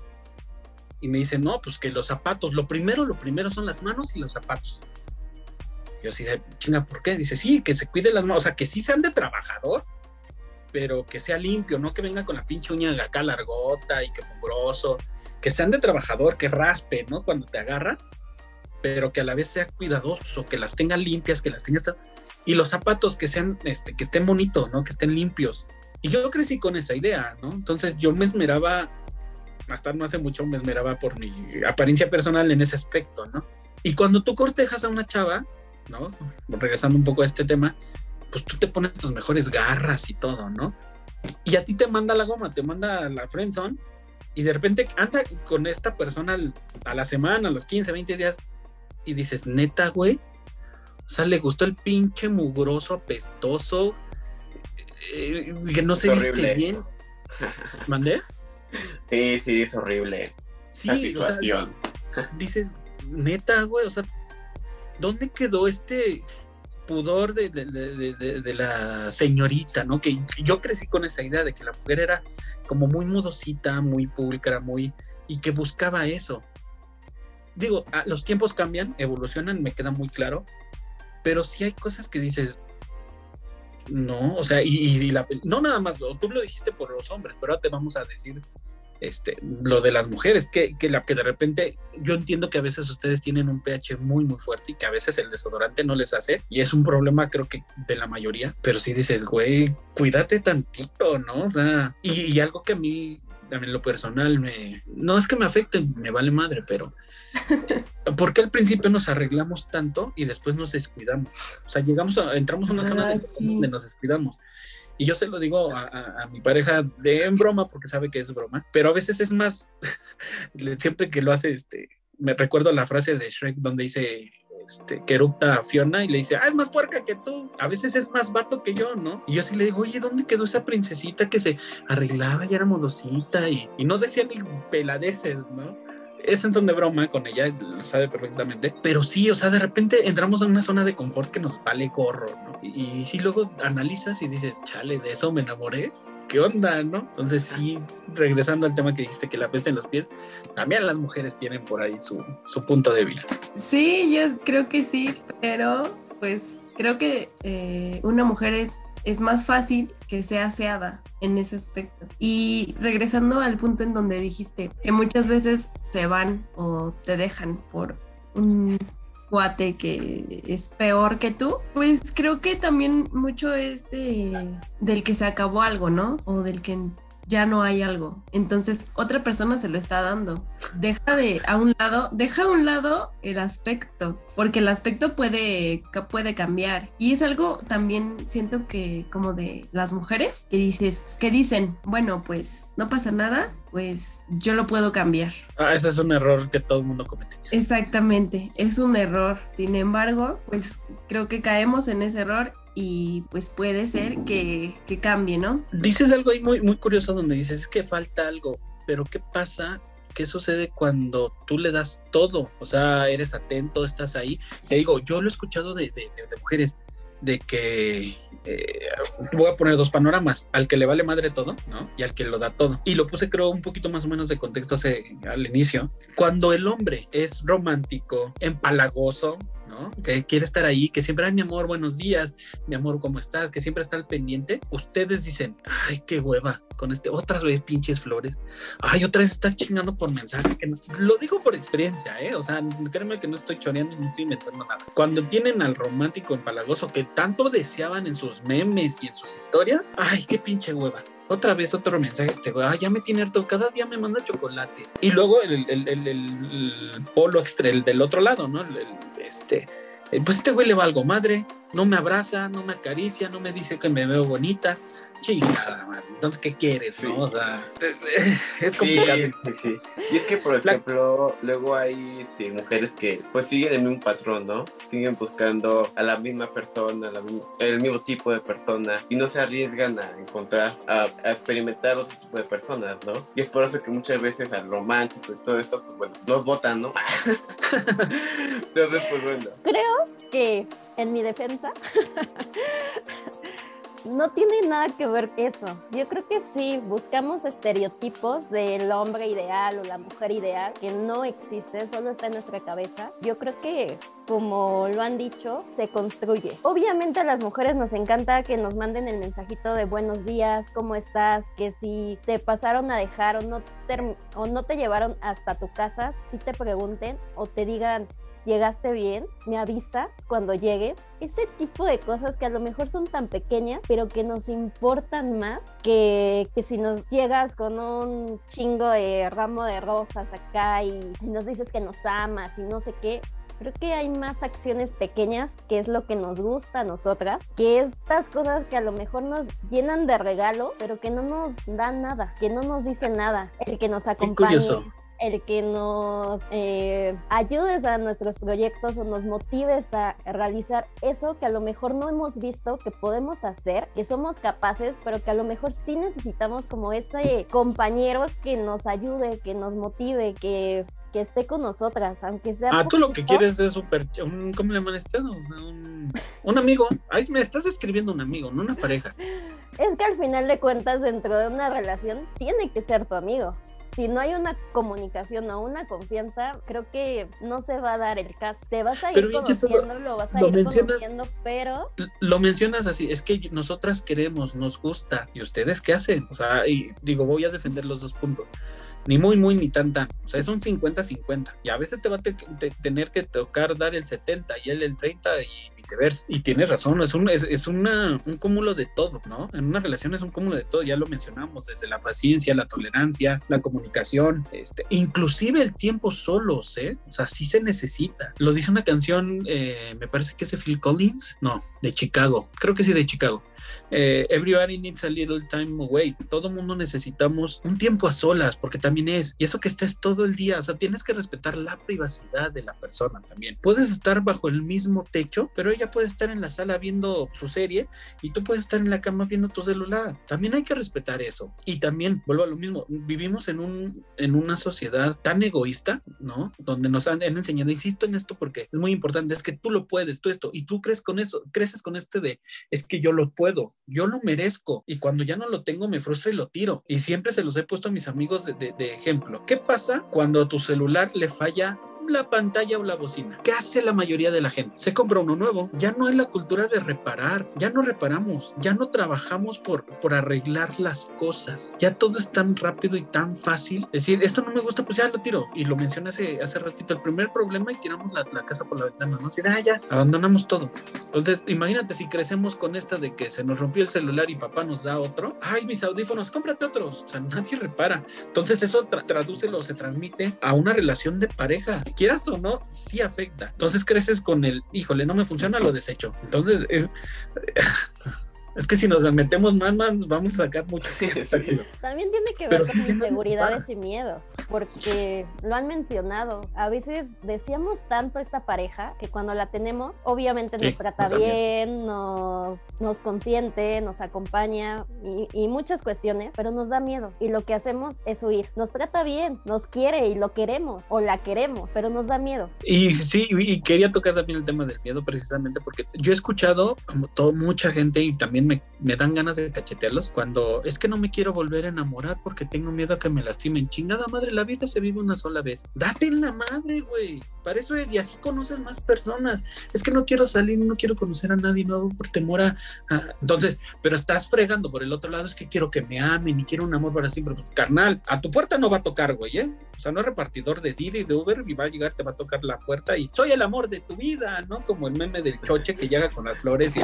S3: Y me dice, no, pues que los zapatos, lo primero, lo primero son las manos y los zapatos. Yo así de, chinga, ¿por qué? Dice, sí, que se cuide las manos, o sea, que sí sean de trabajador, pero que sea limpio, no que venga con la pinche uña acá largota y que mugroso, que sean de trabajador, que raspe, ¿no? Cuando te agarra, pero que a la vez sea cuidadoso, que las tenga limpias, que las tenga... Y los zapatos que sean, este, que estén bonitos, ¿no? Que estén limpios. Y yo crecí con esa idea, ¿no? Entonces yo me esmeraba, hasta no hace mucho, me esmeraba por mi apariencia personal en ese aspecto, ¿no? Y cuando tú cortejas a una chava, ¿no? Regresando un poco a este tema, pues tú te pones tus mejores garras y todo, ¿no? Y a ti te manda la goma, te manda la friendzone y de repente anda con esta persona a la semana, a los 15, 20 días y dices, neta, güey, o sea, le gustó el pinche mugroso, apestoso, eh, que no se viste bien. ¿Mandé?
S2: Sí, sí, es horrible. Sí, la situación.
S3: dices, neta, güey, o sea, ¿dónde quedó este pudor de, la señorita, ¿no? Que yo crecí con esa idea de que la mujer era como muy mudosita, muy pública, era muy... y que buscaba eso. Digo, los tiempos cambian, evolucionan, me queda muy claro, pero sí hay cosas que dices, no, o sea, y, la, no nada más, tú lo dijiste por los hombres, pero ahora te vamos a decir este, lo de las mujeres, que, que, la, que de repente yo entiendo que a veces ustedes tienen un pH muy, muy fuerte y que a veces el desodorante no les hace, y es un problema creo que de la mayoría, pero si dices, güey, cuídate tantito, ¿no? O sea, y, algo que a mí, también lo personal, me, no es que me afecte, me vale madre, pero ¿por qué al principio nos arreglamos tanto y después nos descuidamos? O sea, llegamos a, entramos a una zona ah, donde nos descuidamos. Y yo se lo digo a, mi pareja de en broma porque sabe que es broma, pero a veces es más, siempre que lo hace, este, me recuerdo la frase de Shrek donde dice este, que erupta a Fiona y le dice, ah, es más puerca que tú, a veces es más vato que yo, ¿no? Y yo sí le digo, oye, ¿dónde quedó esa princesita que se arreglaba y era modosita y, y no decía ni peladeces, ¿no? Es en son de broma con ella, lo sabe perfectamente, pero sí, o sea, de repente entramos en una zona de confort que nos vale gorro, ¿no? Y, si luego analizas y dices, chale, de eso me enamoré, ¿qué onda, no? Entonces sí, regresando al tema que dijiste que la peste en los pies, también las mujeres tienen por ahí su, su punto débil.
S4: Sí, yo creo que sí, pero pues creo que eh, una mujer es es más fácil que sea aseada en ese aspecto. Y regresando al punto en donde dijiste que muchas veces se van o te dejan por un cuate que es peor que tú, pues creo que también mucho es de, del que se acabó algo, ¿no? O del que ya no hay algo. Entonces otra persona se lo está dando. Deja de a un lado, deja a un lado el aspecto, porque el aspecto puede, puede cambiar. Y es algo también siento que como de las mujeres que dices, que dicen, bueno, pues no pasa nada, pues yo lo puedo cambiar.
S3: Ah, ese es un error que todo el mundo comete.
S4: Exactamente, es un error. Sin embargo, pues creo que caemos en ese error y pues puede ser que, que cambie, ¿no?
S3: Dices algo ahí muy, muy curioso donde dices que falta algo, pero ¿qué pasa ¿qué sucede cuando tú le das todo? O sea, eres atento, estás ahí. Te digo, yo lo he escuchado de, de, mujeres, de que eh, voy a poner dos panoramas, al que le vale madre todo, ¿no? Y al que lo da todo. Y lo puse creo un poquito más o menos de contexto hace, al inicio. Cuando el hombre es romántico, empalagoso, que quiere estar ahí, que siempre, ay, mi amor, buenos días, mi amor, ¿cómo estás? Que siempre está al pendiente. Ustedes dicen, ay, qué hueva con este, otras vez pinches flores. Ay, otra vez está chingando por mensaje. Que Lo digo por experiencia, ¿eh? O sea, créeme que no estoy choreando ni estoy inventando nada. Cuando tienen al romántico empalagoso que tanto deseaban en sus memes y en sus historias, ay, qué pinche hueva otra vez otro mensaje, este güey, ah, ya me tiene harto, cada día me manda chocolates. Y luego el, el, el, polo extra, el del otro lado, ¿no? este, eh, pues este güey le va algo madre, no me abraza, no me acaricia, no me dice que me veo bonita. Chingada, man. Entonces, ¿qué quieres? O sea, es complicado.
S2: Sí, sí, Y es que, por ejemplo, luego hay este, mujeres que pues siguen el mismo patrón, ¿no? Siguen buscando a la misma persona, el mismo tipo de persona y no se arriesgan a encontrar, a, experimentar otro tipo de personas, ¿no? Y es por eso que muchas veces al romántico y todo eso, pues bueno, los votan, ¿no? Entonces, pues bueno.
S1: Creo que en mi defensa no tiene nada que ver eso. Yo creo que sí, buscamos estereotipos del hombre ideal o la mujer ideal que no existe, solo está en nuestra cabeza. Yo creo que, como lo han dicho, se construye. Obviamente a las mujeres nos encanta que nos manden el mensajito de buenos días, ¿cómo estás? Que si te pasaron a dejar o no te, o no te llevaron hasta tu casa, si te pregunten o te digan, llegaste bien, me avisas cuando llegues. Ese tipo de cosas que a lo mejor son tan pequeñas, pero que nos importan más que, que si nos llegas con un chingo de ramo de rosas acá y nos dices que nos amas y no sé qué. Creo que hay más acciones pequeñas, que es lo que nos gusta a nosotras, que estas cosas que a lo mejor nos llenan de regalo, pero que no nos dan nada, que no nos dicen nada. El que nos acompañe el que nos eh, ayudes a nuestros proyectos o nos motives a realizar eso que a lo mejor no hemos visto que podemos hacer, que somos capaces, pero que a lo mejor sí necesitamos como ese compañero que nos ayude, que nos motive, que que esté con nosotras, aunque sea.
S3: Ah, tú lo que quieres es super, un, ¿cómo le llaman este? un, un, amigo. Ahí me estás escribiendo un amigo, no una pareja.
S1: Es que al final de cuentas, dentro de una relación, tiene que ser tu amigo si no hay una comunicación o una confianza, creo que no se va a dar el caso. Te vas a ir conociendo, lo vas a ir conociendo, pero...
S3: Lo mencionas así, es que nosotras queremos, nos gusta, ¿y ustedes qué hacen? O sea, y digo, voy a defender los dos puntos ni muy, muy, ni tan, tan. O sea, es un 50-50. Y a veces te va a tener que tocar dar el 70 y él el 30 y viceversa. Y tienes razón, es, un, es, una, un cúmulo de todo, ¿no? En una relación es un cúmulo de todo, ya lo mencionamos, desde la paciencia, la tolerancia, la comunicación, este, inclusive el tiempo solos, ¿eh? O sea, sí se necesita. Lo dice una canción, eh, me parece que es de Phil Collins, no, de Chicago, creo que sí de Chicago eh, everybody needs a little time away. Todo mundo necesitamos un tiempo a solas, porque también es, y eso que estés todo el día, o sea, tienes que respetar la privacidad de la persona también. Puedes estar bajo el mismo techo, pero ella puede estar en la sala viendo su serie y tú puedes estar en la cama viendo tu celular. También hay que respetar eso. Y también, vuelvo a lo mismo, vivimos en, un, en una sociedad tan egoísta, ¿no? Donde nos han, han enseñado, insisto en esto porque es muy importante, es que tú lo puedes, tú esto, y tú crees con eso, creces con este de, es que yo lo puedo yo lo merezco y cuando ya no lo tengo me frustra y lo tiro. Y siempre se los he puesto a mis amigos de, de ejemplo. ¿Qué pasa cuando a tu celular le falla la pantalla o la bocina. ¿Qué hace la mayoría de la gente? Se compra uno nuevo. Ya no hay la cultura de reparar. Ya no reparamos. Ya no trabajamos por, por arreglar las cosas. Ya todo es tan rápido y tan fácil. Es decir, esto no me gusta, pues ya lo tiro. Y lo mencioné hace, hace ratito. El primer problema y tiramos la, la casa por la ventana, ¿no? Si, ah, ya, abandonamos todo. Entonces, imagínate si crecemos con esta de que se nos rompió el celular y papá nos da otro. Ay, mis audífonos, cómprate otros. O sea, nadie repara. Entonces, eso traduce o se transmite a una relación de pareja quieras o no, sí afecta. Entonces creces con el, híjole, no me funciona, lo desecho. Entonces es... Es que si nos metemos más, más vamos a sacar mucho.
S1: También tiene que ver con inseguridades y miedo, porque lo han mencionado. A veces decíamos tanto esta pareja que cuando la tenemos, obviamente nos trata bien, nos, nos consiente, nos acompaña y, y, muchas cuestiones, pero nos da miedo. Y lo que hacemos es huir. Nos trata bien, nos quiere y lo queremos o la queremos, pero nos da miedo.
S3: Y sí, y quería tocar también el tema del miedo precisamente porque yo he escuchado a mucha gente y también me, dan ganas de cachetearlos cuando es que no me quiero volver a enamorar porque tengo miedo a que me lastimen. Chingada madre, la vida se vive una sola vez. Date en la madre, güey. Para eso es, y así conoces más personas. Es que no quiero salir, no quiero conocer a nadie nuevo por temor a, Entonces, pero estás fregando por el otro lado, es que quiero que me amen y quiero un amor para siempre. Carnal, a tu puerta no va a tocar, güey, ¿eh? O sea, no es repartidor de Didi, de Uber, y va a llegar, te va a tocar la puerta y soy el amor de tu vida, ¿no? Como el meme del choche que llega con las flores y,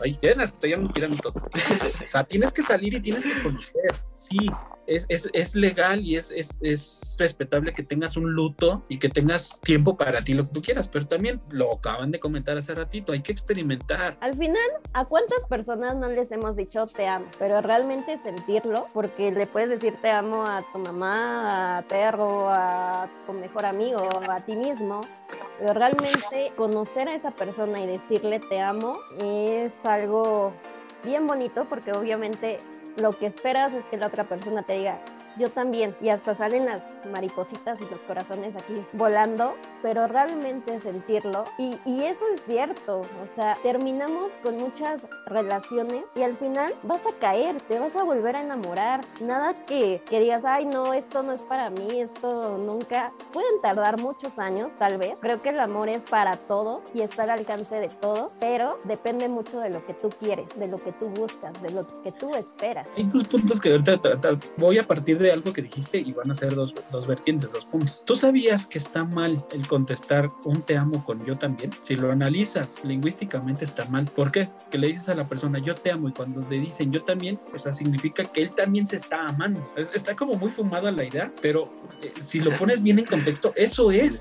S3: ay, ya, ya no tíralo todo. o sea, tienes que salir y tienes que conocer. Sí, es, es, es legal y es, es, respetable que tengas un luto y que tengas tiempo para ti, lo que tú quieras, pero también lo acaban de comentar hace ratito, hay que experimentar.
S1: Al final, ¿a cuántas personas no les hemos dicho te amo? Pero realmente sentirlo, porque le puedes decir te amo a tu mamá, a perro, a tu mejor amigo, a ti mismo, pero realmente conocer a esa persona y decirle te amo es algo bien bonito porque obviamente lo que esperas es que la otra persona te diga, yo también, y hasta salen las maripositas y los corazones aquí volando, pero realmente sentirlo, y, y, eso es cierto, o sea, terminamos con muchas relaciones y al final vas a caer, te vas a volver a enamorar, nada que, que digas, ay no, esto no es para mí, esto nunca, pueden tardar muchos años tal vez, creo que el amor es para todo y está al alcance de todo, pero depende mucho de lo que tú quieres, de lo que tú buscas, de lo que tú esperas.
S3: Hay dos puntos que ahorita voy a partir de algo que dijiste y van a ser dos, dos vertientes, dos puntos. ¿Tú sabías que está mal el contestar un te amo con yo también? Si lo analizas lingüísticamente está mal. ¿Por qué? Que le dices a la persona yo te amo y cuando le dicen yo también, o sea, significa que él también se está amando. Está como muy fumada la idea, pero eh, si lo pones bien en contexto, eso es.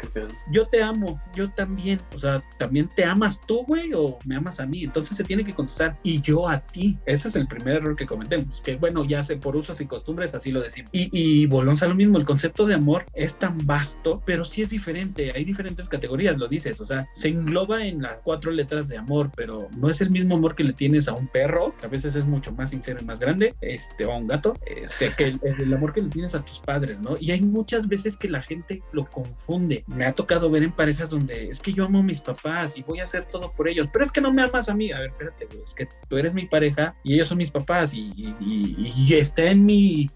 S3: Yo te amo, yo también. O sea, también te amas tú, güey, o me amas a mí. Entonces se tiene que contestar y yo a ti. Ese es el primer error que cometemos. Que bueno, ya sé por usos y costumbres, así lo decimos. Y, y volvemos a lo mismo, el concepto de amor es tan vasto, pero sí es diferente, hay diferentes categorías, lo dices, o sea, se engloba en las cuatro letras de amor, pero no es el mismo amor que le tienes a un perro, que a veces es mucho más sincero y más grande, este, o a un gato, este, que el, amor que le tienes a tus padres, ¿no? Y hay muchas veces que la gente lo confunde. Me ha tocado ver en parejas donde es que yo amo a mis papás y voy a hacer todo por ellos, pero es que no me amas a mí. A ver, espérate, es que tú eres mi pareja y ellos son mis papás y, y, y está en mi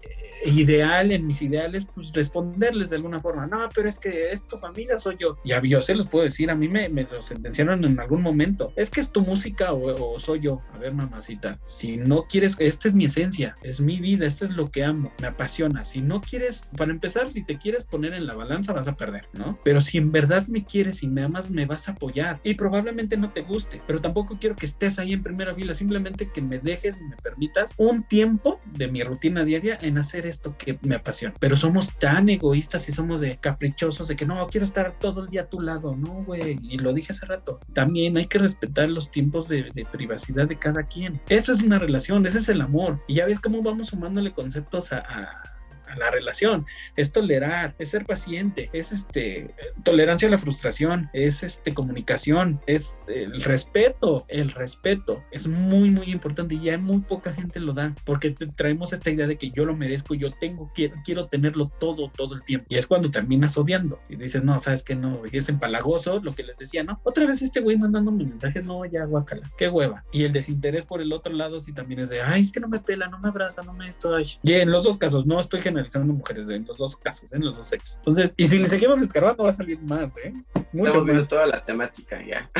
S3: ideal, en mis ideales, pues responderles de alguna forma. No, pero es que es tu familia, soy yo. Ya yo se los puedo decir, a mí me, me lo sentenciaron en algún momento. Es que es tu música o, soy yo. A ver, mamacita, si no quieres, esta es mi esencia, es mi vida, esto es lo que amo, me apasiona. Si no quieres, para empezar, si te quieres poner en la balanza, vas a perder, ¿no? Pero si en verdad me quieres y me amas, me vas a apoyar. Y probablemente no te guste, pero tampoco quiero que estés ahí en primera fila, simplemente que me dejes y me permitas un tiempo de mi rutina diaria en hacer esto que me apasiona. Pero somos tan egoístas y somos de caprichosos de que no, quiero estar todo el día a tu lado, no, güey. Y lo dije hace rato. También hay que respetar los tiempos de, privacidad de cada quien. Eso es una relación, ese es el amor. Y ya ves cómo vamos sumándole conceptos a la relación, es tolerar, es ser paciente, es este tolerancia a la frustración, es este comunicación, es el respeto, el respeto es muy muy importante y ya muy poca gente lo da porque traemos esta idea de que yo lo merezco, yo tengo quiero quiero tenerlo todo todo el tiempo. Y es cuando terminas odiando y dices no sabes que no es empalagoso lo que les decía no otra vez este güey mandándome mensajes no ya guacala qué hueva y el desinterés por el otro lado sí también es de ay es que no me pela no me abraza no me esto y en los dos casos no estoy generando analizando mujeres en los dos casos, en los dos sexos. Entonces, y si le seguimos escarbando va a salir más, ¿eh?
S2: Mucho Estamos toda la temática ya.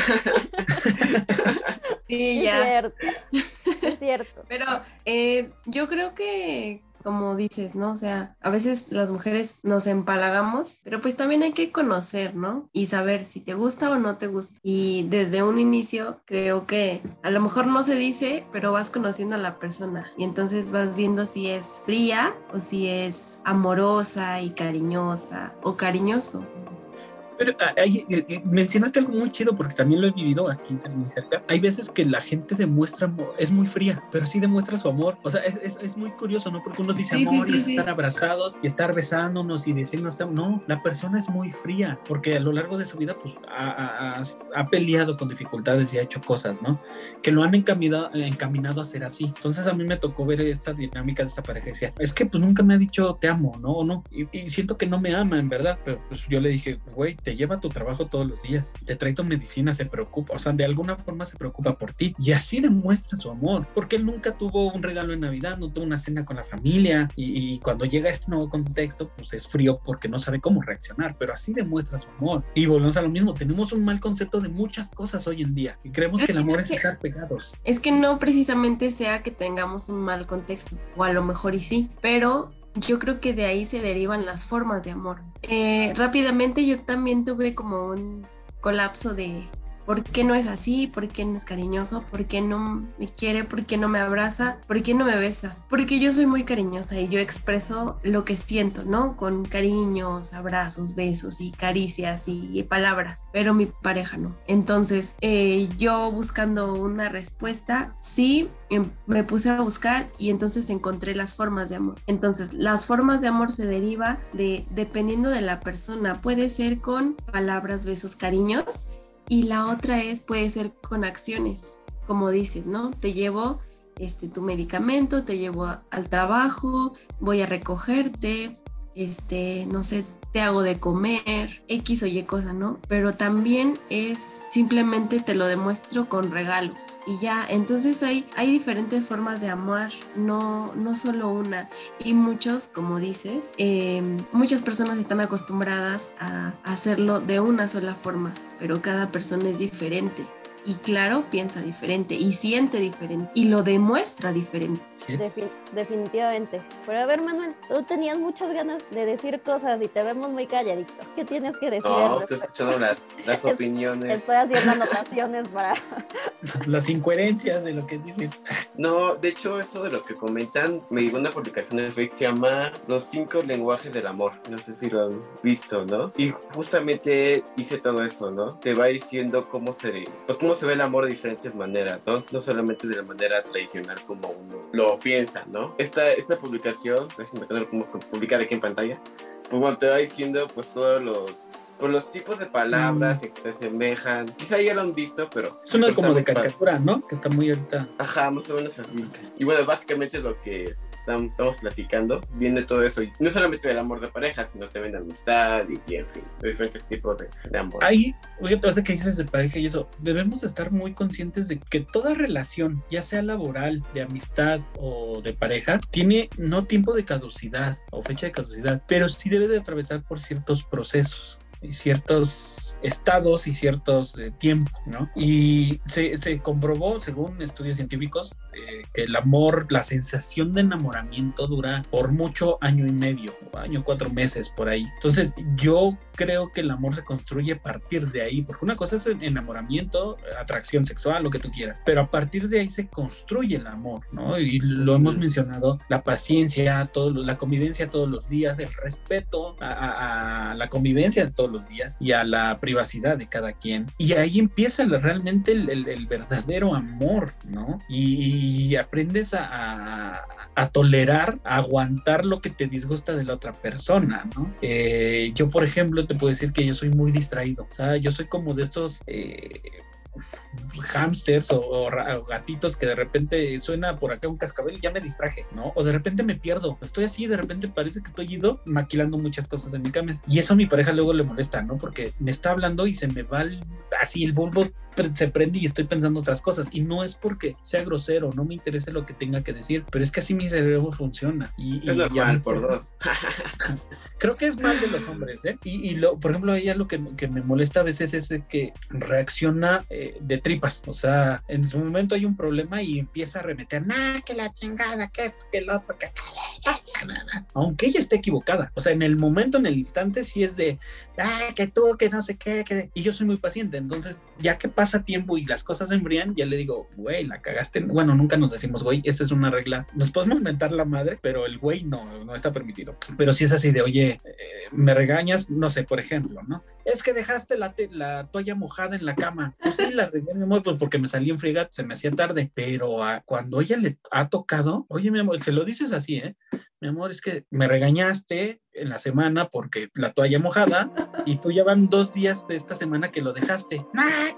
S4: sí, ya.
S1: Es cierto. Es cierto.
S4: Pero eh, yo creo que como dices, ¿no? O sea, a veces las mujeres nos empalagamos, pero pues también hay que conocer, ¿no? Y saber si te gusta o no te gusta. Y desde un inicio creo que a lo mejor no se dice, pero vas conociendo a la persona y entonces vas viendo si es fría o si es amorosa y cariñosa o cariñoso.
S3: Pero ah, eh, eh, mencionaste algo muy chido porque también lo he vivido aquí muy cerca. Hay veces que la gente demuestra, es muy fría, pero sí demuestra su amor. O sea, es, es, es muy curioso, ¿no? Porque uno dice amor y estar abrazados y estar besándonos y decirnos, no, la persona es muy fría porque a lo largo de su vida pues ha, ha, peleado con dificultades y ha hecho cosas, ¿no? Que lo han encaminado, encaminado a ser así. Entonces a mí me tocó ver esta dinámica de esta pareja. Decía, es que pues nunca me ha dicho te amo, ¿no? O no. Y, y siento que no me ama, en verdad. Pero pues yo le dije, güey, te lleva tu trabajo todos los días, te trae tu medicina, se preocupa, o sea, de alguna forma se preocupa por ti y así demuestra su amor, porque él nunca tuvo un regalo en Navidad, no tuvo una cena con la familia y, cuando llega a este nuevo contexto, pues es frío porque no sabe cómo reaccionar, pero así demuestra su amor. Y volvemos a lo mismo, tenemos un mal concepto de muchas cosas hoy en día y creemos que el amor es, estar pegados.
S4: Es que no precisamente sea que tengamos un mal contexto, o a lo mejor y sí, pero yo creo que de ahí se derivan las formas de amor. Eh, rápidamente yo también tuve como un colapso de, ¿por qué no es así? ¿Por qué no es cariñoso? ¿Por qué no me quiere? ¿Por qué no me abraza? ¿Por qué no me besa? Porque yo soy muy cariñosa y yo expreso lo que siento, ¿no? Con cariños, abrazos, besos y caricias y palabras, pero mi pareja no. Entonces, eh, yo buscando una respuesta, sí, em, me puse a buscar y entonces encontré las formas de amor. Entonces, las formas de amor se deriva de, dependiendo de la persona, puede ser con palabras, besos, cariños y la otra es, puede ser con acciones, como dices, ¿no? Te llevo este, tu medicamento, te llevo al trabajo, voy a recogerte, este, no sé, te hago de comer, X o Y cosa, ¿no? Pero también es simplemente te lo demuestro con regalos y ya, entonces hay, hay diferentes formas de amar, no, no solo una. Y muchos, como dices, em, muchas personas están acostumbradas a hacerlo de una sola forma, pero cada persona es diferente y claro, piensa diferente y siente diferente y lo demuestra diferente.
S1: Definitivamente. Pero a ver, Manuel, tú tenías muchas ganas de decir cosas y te vemos muy calladito. ¿Qué tienes que decir?
S2: No, estoy escuchando las, las opiniones.
S1: Estoy haciendo anotaciones para...
S3: las incoherencias de lo que dicen.
S2: No, de hecho, eso de lo que comentan, me llegó una publicación en Facebook, se llama Los cinco lenguajes del amor. No sé si lo han visto, ¿no? Y justamente dice todo eso, ¿no? Te va diciendo cómo se... Pues cómo se ve el amor de diferentes maneras, ¿no? No solamente de la manera tradicional como uno lo piensa, ¿no? Esta, esta publicación, no sé si me lo podemos publicar aquí en pantalla, pues bueno, te va diciendo pues todos los pues los tipos de palabras mm. que se asemejan. Quizá ya lo han visto, pero...
S3: Es una como de caricatura, ¿no? Que está muy ahorita.
S2: Ajá, más o menos así. Y bueno, básicamente lo que estamos platicando, viene todo eso. Y no solamente del amor de pareja, sino también de amistad y, en fin, de diferentes tipos de, amor.
S3: Ahí, oye, todo que dices de pareja y eso, debemos estar muy conscientes de que toda relación, ya sea laboral, de amistad o de pareja, tiene no tiempo de caducidad o fecha de caducidad, pero sí debe de atravesar por ciertos procesos ciertos estados y ciertos eh, tiempos, ¿no? Y se, se, comprobó, según estudios científicos, eh, que el amor, la sensación de enamoramiento dura por mucho año y medio, año cuatro meses por ahí. Entonces, yo creo que el amor se construye a partir de ahí, porque una cosa es el enamoramiento, atracción sexual, lo que tú quieras, pero a partir de ahí se construye el amor, ¿no? Y lo hemos mencionado, la paciencia, todo, la convivencia todos los días, el respeto a, a la convivencia de todos los días y a la privacidad de cada quien. Y ahí empieza realmente el, verdadero amor, ¿no? Y, aprendes a, tolerar, a aguantar lo que te disgusta de la otra persona, ¿no? Eh, yo, por ejemplo, te puedo decir que yo soy muy distraído, o sea, yo soy como de estos... Eh, hamsters o, gatitos que de repente suena por acá un cascabel y ya me distraje, ¿no? O de repente me pierdo, estoy así, de repente parece que estoy ido maquilando muchas cosas en mi cama. Y eso a mi pareja luego le molesta, ¿no? Porque me está hablando y se me va así el bulbo se prende y estoy pensando otras cosas. Y no es porque sea grosero, no me interese lo que tenga que decir, pero es que así mi cerebro funciona. Y,
S2: es normal, por dos.
S3: Creo que es mal de los hombres, ¿eh? Y, lo, por ejemplo, ella lo que, me molesta a veces es que reacciona eh, de tripas. O sea, en su momento hay un problema y empieza a remeter, nah, que la chingada, que esto, que el otro, que aunque ella esté equivocada. O sea, en el momento, en el instante, sí es de, ah, que tú, que no sé qué, que... y yo soy muy paciente. Entonces, ya que pasa tiempo y las cosas enfrían, ya le digo, güey, la cagaste. Bueno, nunca nos decimos, güey, esta es una regla. Nos podemos mentar la madre, pero el güey no, no está permitido. Pero si es así de, oye, eh, me regañas, no sé, por ejemplo, ¿no? Es que dejaste la, la toalla mojada en la cama. Pues sí, la regué, mi amor, pues porque me salí en friega, se me hacía tarde. Pero cuando ella le ha tocado, oye, mi amor, se lo dices así, ¿eh? Mi amor, es que me regañaste en la semana porque la toalla mojada y tú ya van dos días de esta semana que lo dejaste. ¡Ah.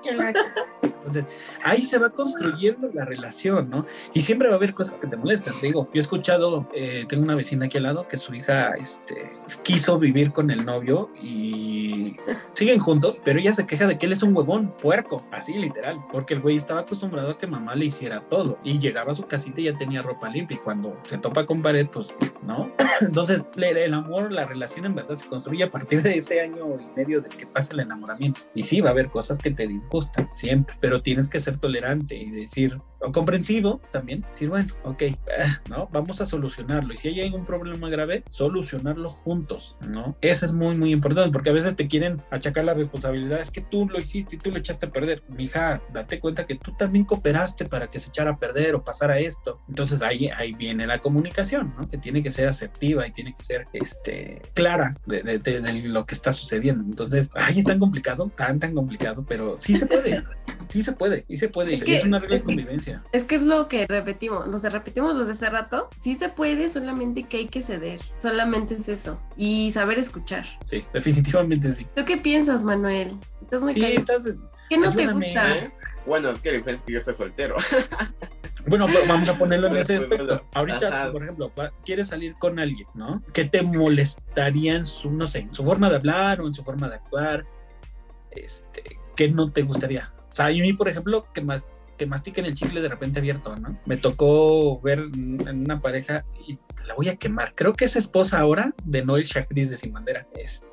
S3: Entonces, ahí se va construyendo la relación, ¿no? Y siempre va a haber cosas que te molestan. Te digo, yo he escuchado, eh, tengo una vecina aquí al lado que su hija este, quiso vivir con el novio y siguen juntos, pero ella se queja de que él es un huevón, puerco, así literal, porque el güey estaba acostumbrado a que mamá le hiciera todo y llegaba a su casita y ya tenía ropa limpia y cuando se topa con pared, pues, ¿no? Entonces, el amor, la relación en verdad se construye a partir de ese año y medio de que pasa el enamoramiento. Y sí, va a haber cosas que te disgustan, siempre, pero tienes que ser tolerante y decir, comprensivo también, decir, bueno, ok, eh, ¿no? Vamos a solucionarlo. Y si hay algún problema grave, solucionarlo juntos, ¿no? Eso es muy, muy importante, porque a veces te quieren achacar la responsabilidad, es que tú lo hiciste y tú lo echaste a perder. Mija, date cuenta que tú también cooperaste para que se echara a perder o pasara esto. Entonces ahí, ahí viene la comunicación, ¿no? Que tiene que ser asertiva y tiene que ser este, clara de, de, lo que está sucediendo. Entonces, ahí es tan complicado, tan, tan complicado, pero sí se puede, sí se puede, y se puede, es, que, es una regla de convivencia.
S4: Es que es lo que repetimos, los repetimos los de hace rato, sí se puede, solamente que hay que ceder, solamente es eso, y saber escuchar.
S3: Sí, definitivamente sí.
S4: ¿Tú qué piensas, Manuel? Estás muy sí, ¿Qué no te gusta?
S2: ¿eh? Bueno, es que la diferencia es que yo estoy soltero.
S3: Bueno, vamos a ponerlo en ese aspecto. Ahorita, por ejemplo, quieres salir con alguien, ¿no? ¿Qué te molestaría en su, no sé, en su forma de hablar o en su forma de actuar? Este, ¿qué no te gustaría? O sea, a mí, por ejemplo, que más que mastiquen el chicle de repente abierto, ¿no? Me tocó ver en una pareja y la voy a quemar. Creo que es esposa ahora de Noel Chagris de Sin Bandera.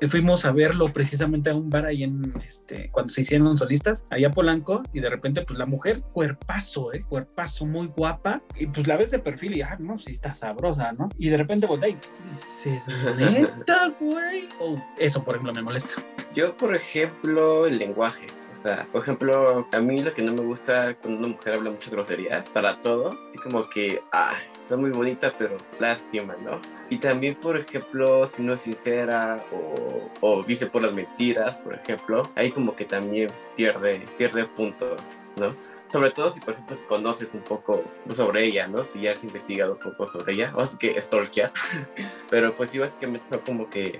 S3: fuimos a verlo precisamente a un bar ahí en, este, cuando se hicieron solistas, allá Polanco, y de repente, pues la mujer, cuerpazo, ¿eh? Cuerpazo, muy guapa, y pues la ves de perfil y, ah, no, sí está sabrosa, ¿no? Y de repente voltea y dices, neta, güey. Oh, eso, por ejemplo, me molesta.
S2: Yo, por ejemplo, el lenguaje. O sea, por ejemplo, a mí lo que no me gusta cuando una mujer habla mucho groserías para todo, así como que, ah, está muy bonita, pero lástima, ¿no? Y también, por ejemplo, si no es sincera o, o dice por las mentiras, por ejemplo, ahí como que también pierde, pierde puntos, ¿no? sobre todo si por ejemplo conoces un poco sobre ella, ¿no? Si ya has investigado un poco sobre ella, o así que stalkear, pero pues sí básicamente son como que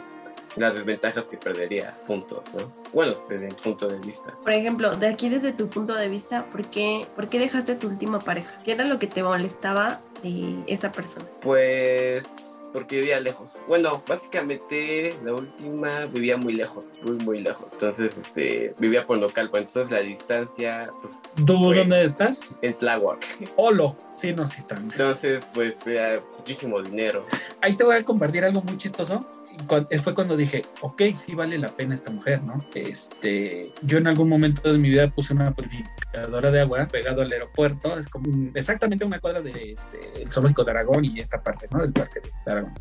S2: las desventajas que perdería puntos, ¿no? Bueno, desde mi punto de vista.
S4: Por ejemplo, de aquí desde tu punto de vista, ¿por qué, ¿por qué dejaste tu última pareja? ¿Qué era lo que te molestaba de esa persona?
S2: Pues porque vivía lejos. Bueno, básicamente la última vivía muy lejos, muy, muy lejos. Entonces, este, vivía por local, pues entonces la distancia, pues...
S3: ¿Tú dónde estás?
S2: En Tláhuac.
S3: Olo, sí, no, sí, también.
S2: Entonces, pues, era muchísimo dinero.
S3: Ahí te voy a compartir algo muy chistoso. Fue cuando dije, ok, sí vale la pena esta mujer, ¿no? Este, yo en algún momento de mi vida puse una purificadora de agua pegado al aeropuerto, es como exactamente una cuadra de este, el zoológico de Aragón y esta parte, ¿no? Del parque de Aragón.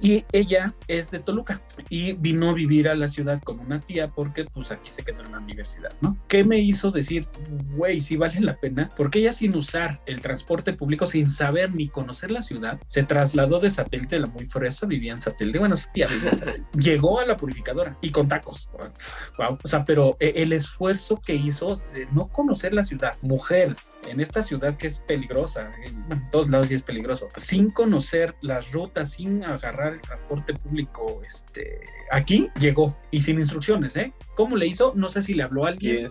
S3: Y ella es de Toluca y vino a vivir a la ciudad con una tía porque pues aquí se quedó en la universidad, ¿no? ¿Qué me hizo decir, güey, si vale la pena? Porque ella sin usar el transporte público, sin saber ni conocer la ciudad, se trasladó de satélite, la muy fresa, vivía en satélite, bueno, esa tía vivía en satélite. Llegó a la purificadora y con tacos. Wow. O sea, pero e, el esfuerzo que hizo de no conocer la ciudad, mujer, en esta ciudad que es peligrosa, en todos lados y es peligroso, sin conocer las rutas, sin agarrar el transporte público, este, aquí llegó y sin instrucciones, ¿eh? ¿Cómo le hizo? No sé si le habló a alguien.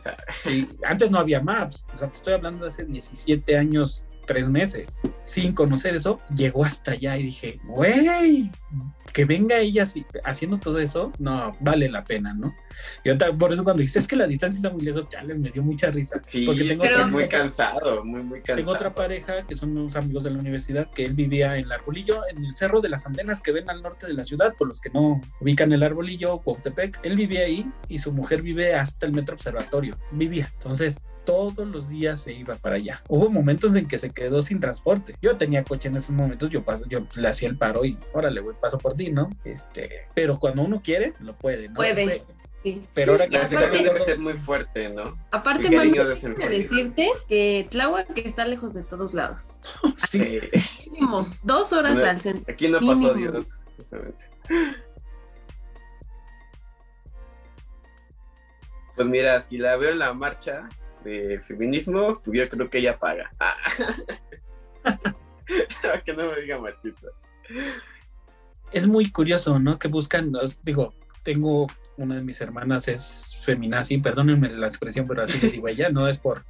S3: antes no había maps, o sea, te estoy hablando de hace 17 años, 3 meses, sin conocer eso, llegó hasta allá y dije, güey, que venga ella así, haciendo todo eso, no, vale la pena, ¿no? Y por eso cuando dices es que la distancia está muy lejos, ya me dio mucha risa.
S2: Sí, porque tengo pero muy cansado, muy, muy cansado.
S3: Tengo otra pareja que son unos amigos de la universidad que él vivía en el Arbolillo, en el Cerro de las Andenas que ven al norte de la ciudad, por los que no ubican el Arbolillo, Cuautepec. Él vivía ahí y su mujer vive hasta el Metro Observatorio, vivía. Entonces, todos los días se iba para allá. Hubo momentos en que se quedó sin transporte. Yo tenía coche en esos momentos, yo paso, yo le hacía el paro y órale, güey, paso por ti, ¿no? Este, pero cuando uno quiere, lo puede, ¿no?
S4: Puede. Sí.
S2: Pero ahora que la situación debe ser muy fuerte, ¿no?
S4: Aparte, de decirte que Tláhuac está lejos de todos lados.
S3: sí.
S4: Mínimo, dos horas al centro.
S2: Aquí no pasó Dios, justamente. Pues mira, si la veo en la marcha, de feminismo, pues yo creo que ella paga. Ah. que no me diga machista.
S3: Es muy curioso, ¿no? Que buscan, digo, tengo una de mis hermanas es feminazi, perdónenme la expresión, pero así les digo ella, no es por...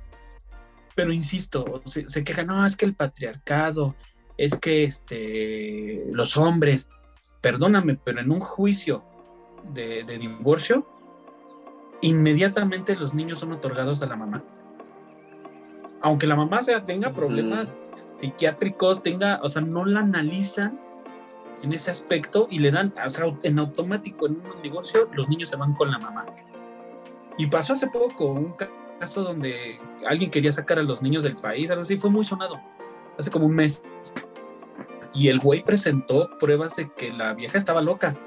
S3: Pero insisto, se, se queja, no, es que el patriarcado, es que este, los hombres, perdóname, pero en un juicio de, de divorcio, inmediatamente los niños son otorgados a la mamá. Aunque la mamá sea, tenga problemas psiquiátricos, tenga, o sea, no la analizan en ese aspecto y le dan, o sea, en automático en un negocio, los niños se van con la mamá. Y pasó hace poco un caso donde alguien quería sacar a los niños del país, algo así, fue muy sonado, hace como un mes. Y el güey presentó pruebas de que la vieja estaba loca.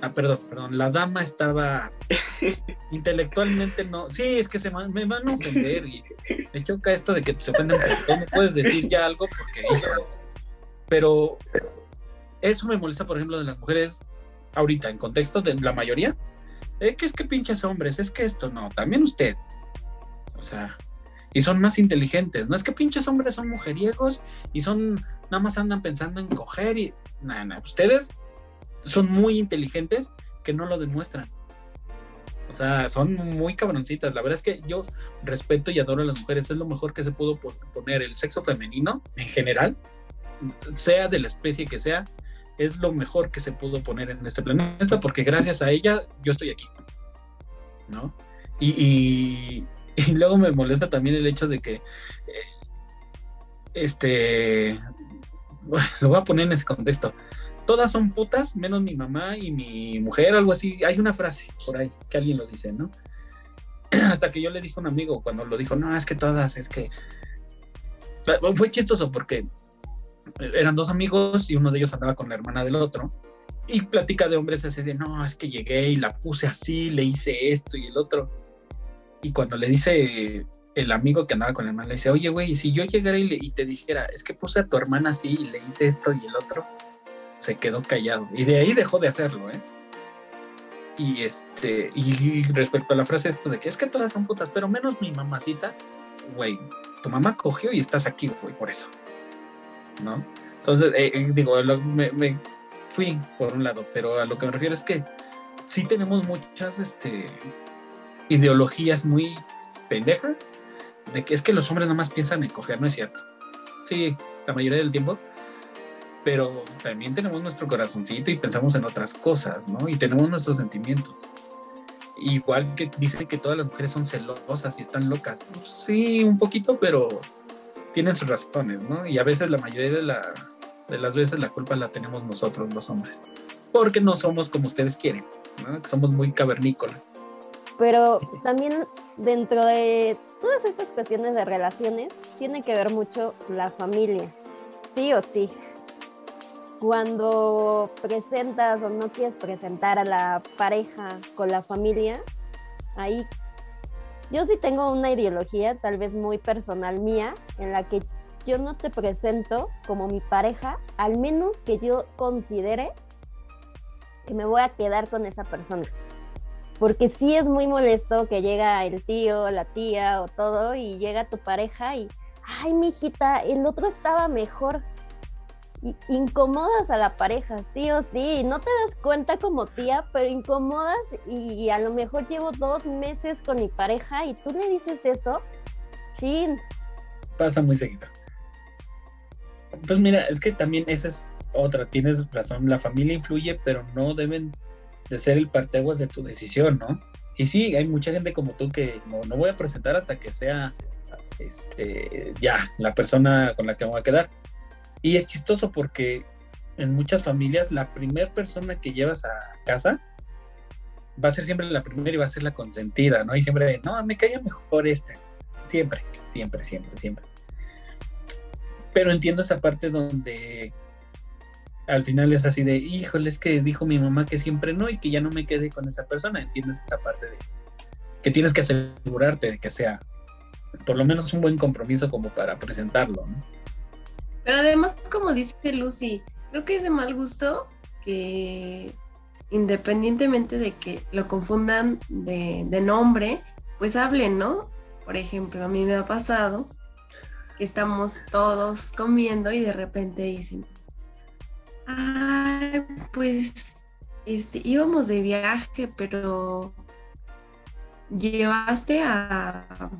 S3: Ah, perdón, perdón, la dama estaba intelectualmente no. Sí, es que se me van a ofender y me choca esto de que se ofenden no puedes decir ya algo porque pero eso me molesta, por ejemplo, de las mujeres ahorita, en contexto de la mayoría, es que es que pinches hombres, es que esto no, también ustedes. O sea, y son más inteligentes. No es que pinches hombres son mujeriegos y son, nada más andan pensando en coger y, nada, nada, ustedes son muy inteligentes que no lo demuestran. O sea, son muy cabroncitas. La verdad es que yo respeto y adoro a las mujeres. Es lo mejor que se pudo poner el sexo femenino en general, sea de la especie que sea, es lo mejor que se pudo poner en este planeta porque gracias a ella yo estoy aquí. ¿No? Y, luego me molesta también el hecho de que, eh, este, lo voy a poner en ese contexto. Todas son putas, menos mi mamá y mi mujer, algo así. Hay una frase por ahí que alguien lo dice, ¿no? Hasta que yo le dije a un amigo cuando lo dijo, no, es que todas, es que... Fue chistoso porque eran dos amigos y uno de ellos andaba con la hermana del otro. Y plática de hombres ese de, no, es que llegué y la puse así, le hice esto y el otro. Y cuando le dice el amigo que andaba con la hermana, le dice, oye, güey, si yo llegara y, te dijera, es que puse a tu hermana así y le hice esto y el otro, se quedó callado. Y de ahí dejó de hacerlo, ¿eh? Y este, y respecto a la frase esto de que es que todas son putas, pero menos mi mamacita, güey, tu mamá cogió y estás aquí, güey, por eso. ¿No? Entonces, eh, eh, digo, me, fui por un lado, pero a lo que me refiero es que sí tenemos muchas este, ideologías muy pendejas de que es que los hombres nomás piensan en coger, no es cierto. Sí, la mayoría del tiempo, pero también tenemos nuestro corazoncito y pensamos en otras cosas, ¿no? Y tenemos nuestros sentimientos. Igual que dicen que todas las mujeres son celosas y están locas. Pues sí, un poquito, pero tienen sus razones, ¿no? Y a veces la mayoría de, la, de las veces la culpa la tenemos nosotros, los hombres, porque no somos como ustedes quieren, ¿no? somos muy cavernícolas.
S1: Pero también dentro de todas estas cuestiones de relaciones, tiene que ver mucho la familia, sí o sí. Cuando presentas o no quieres presentar a la pareja con la familia, ahí yo sí tengo una ideología, tal vez muy personal mía, en la que yo no te presento como mi pareja, al menos que yo considere que me voy a quedar con esa persona. Porque sí es muy molesto que llega el tío, la tía o todo y llega tu pareja y, ay, mijita, el otro estaba mejor incomodas a la pareja, sí o sí, no te das cuenta como tía, pero incomodas y, a lo mejor llevo dos meses con mi pareja y tú le dices eso, chin.
S3: Pasa muy seguido. Pues mira, es que también esa es otra, tienes razón, la familia influye, pero no deben de ser el parteaguas de tu decisión, ¿no? Y sí, hay mucha gente como tú que no, no voy a presentar hasta que sea este, ya la persona con la que me voy a quedar y es chistoso porque en muchas familias la primera persona que llevas a casa va a ser siempre la primera y va a ser la consentida, ¿no? Y siempre, no, me caía mejor este. Siempre, siempre, siempre, siempre. Pero entiendo esa parte donde al final es así de, híjole, es que dijo mi mamá que siempre no y que ya no me quedé con esa persona. Entiendo esta parte de que tienes que asegurarte de que sea por lo menos un buen compromiso como para presentarlo, ¿no?
S4: Pero además, como dice Lucy, creo que es de mal gusto que independientemente de que lo confundan de, nombre, pues hablen, ¿no? Por ejemplo, a mí me ha pasado que estamos todos comiendo y de repente dicen, ay, pues este, íbamos de viaje, pero llevaste a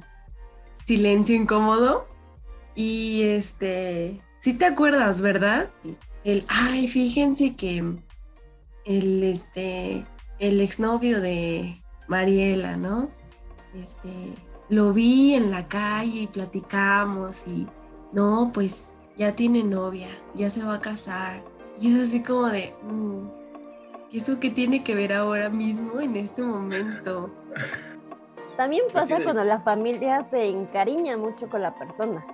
S4: silencio incómodo y este si te acuerdas, ¿verdad? El, ay, fíjense que el, este, el exnovio de Mariela, ¿no? Este, lo vi en la calle y platicamos y, no, pues ya tiene novia, ya se va a casar. Y es así como de, mm, ¿eso qué tiene que ver ahora mismo, en este momento?
S1: También pasa cuando la familia se encariña mucho con la persona.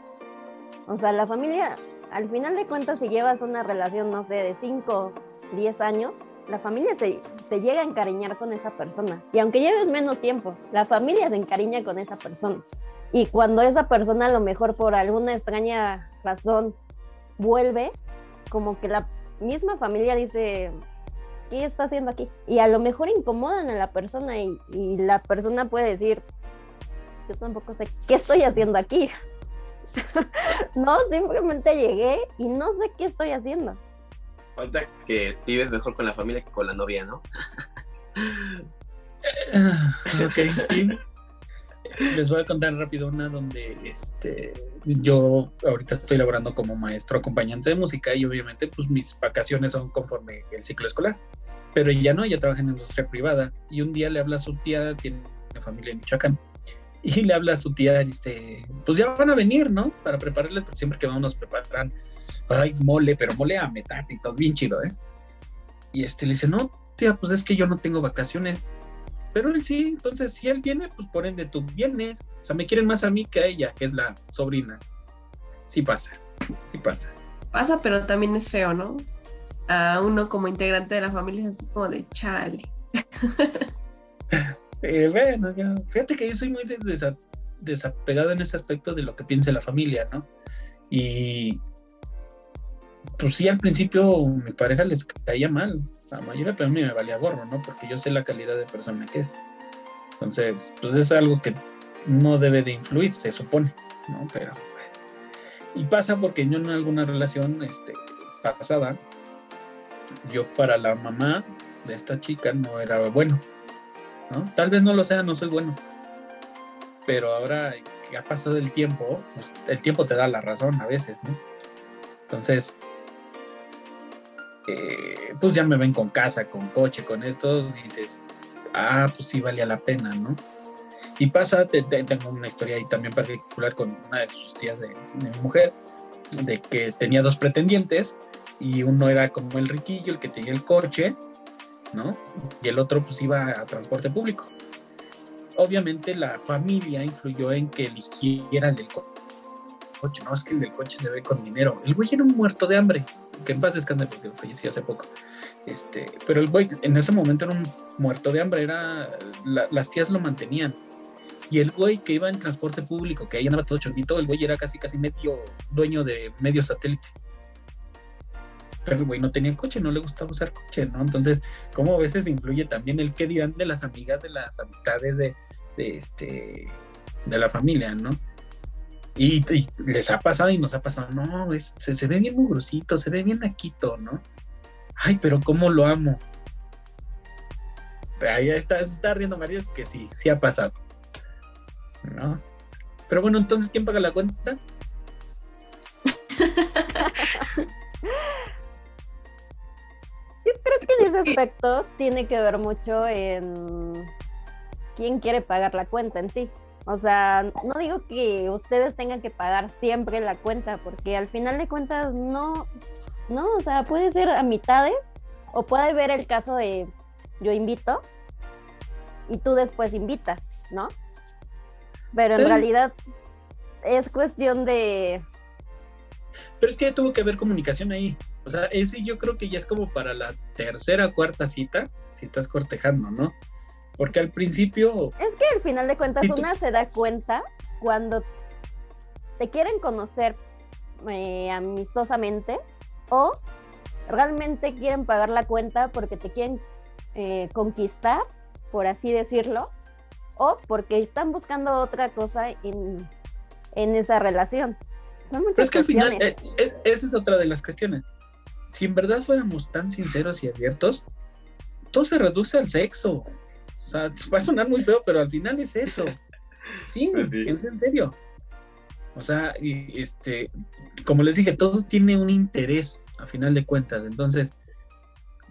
S1: O sea, la familia, al final de cuentas, si llevas una relación, no sé, de 5, 10 años, la familia se, se, llega a encariñar con esa persona. Y aunque lleves menos tiempo, la familia se encariña con esa persona. Y cuando esa persona a lo mejor por alguna extraña razón vuelve, como que la misma familia dice, ¿qué está haciendo aquí? Y a lo mejor incomodan a la persona y, la persona puede decir, yo tampoco sé qué estoy haciendo aquí. no, simplemente llegué y no sé qué estoy haciendo.
S2: Falta que vives mejor con la familia que con la novia, ¿no?
S3: Ah, ok, sí. Les voy a contar rápido una donde este, yo ahorita estoy laborando como maestro acompañante de música y obviamente pues mis vacaciones son conforme el ciclo escolar. Pero ella no, ella trabaja en industria privada y un día le habla a su tía, tiene familia en Michoacán, y le habla a su tía, este, pues ya van a venir, ¿no? Para prepararles, porque siempre que vamos nos preparan, ay, mole, pero mole a metate y todo, bien chido, ¿eh? Y este le dice, no, tía, pues es que yo no tengo vacaciones pero él sí, entonces si él viene, pues por ende tú vienes. O sea, me quieren más a mí que a ella, que es la sobrina. Sí pasa, sí pasa.
S4: Pasa, pero también es feo, ¿no? A uno como integrante de la familia es así como de chale.
S3: eh, bueno. Fíjate que yo soy muy desapegado en ese aspecto de lo que piense la familia, ¿no? Y pues sí, al principio mi pareja les caía mal, la mayoría, pero a mí me valía gorro, ¿no? Porque yo sé la calidad de persona que es. Entonces, pues es algo que no debe de influir, se supone, ¿no? Pero, y pasa porque yo en alguna relación este, pasada, yo para la mamá de esta chica no era bueno, Tal vez no lo sea, no soy bueno. Pero ahora que ha pasado el tiempo, pues el tiempo te da la razón a veces, ¿no? Entonces, eh, pues ya me ven con casa, con coche, con esto, dices, ah, pues sí valía la pena, ¿no? Y pasa, tengo una historia ahí también particular con una de sus tías de, mi mujer, de que tenía dos pretendientes y uno era como el riquillo, el que tenía el coche, ¿no? Y el otro pues iba a transporte público. Obviamente la familia influyó en que eligiera el coche, no, es que el del coche se ve con dinero. El güey era un muerto de hambre, que en paz descanse porque falleció hace poco. Este, pero el güey en ese momento era un muerto de hambre, era, las tías lo mantenían. Y el güey que iba en transporte público, que ahí andaba todo chondito, el güey era casi casi medio dueño de medio satélite. Pero el güey no tenía coche, no le gustaba usar coche, ¿no? Entonces, como a veces influye también el qué dirán de las amigas, de las amistades de, de este de la familia, ¿no? Y, les ha pasado y nos ha pasado, no, se, se, ve bien mugrosito, se ve bien aquito, ¿no? Ay, pero cómo lo amo. Ahí está, está riendo María, que sí, sí ha pasado. ¿No? Pero bueno, entonces, ¿quién paga la cuenta?
S1: creo que en ese aspecto tiene que ver mucho en quién quiere pagar la cuenta en sí. O sea, no digo que ustedes tengan que pagar siempre la cuenta, porque al final de cuentas no, no, o sea, puede ser a mitades o puede ver el caso de yo invito y tú después invitas, ¿no? Pero en realidad es cuestión de...
S3: Pero es que tuvo que haber comunicación ahí. O sea, ese yo creo que ya es como para la tercera o cuarta cita, si estás cortejando, ¿no? Porque al principio...
S1: Es que al final de cuentas una se da cuenta cuando te quieren conocer eh, amistosamente o realmente quieren pagar la cuenta porque te quieren eh, conquistar, por así decirlo, o porque están buscando otra cosa en, esa relación. Son muchas Pero es que al final,
S3: eh, esa es otra de las cuestiones. Si en verdad fuéramos tan sinceros y abiertos, todo se reduce al sexo. O sea, va a sonar muy feo, pero al final es eso. Sí, es en serio. O sea, y este, como les dije, todo tiene un interés a final de cuentas. Entonces,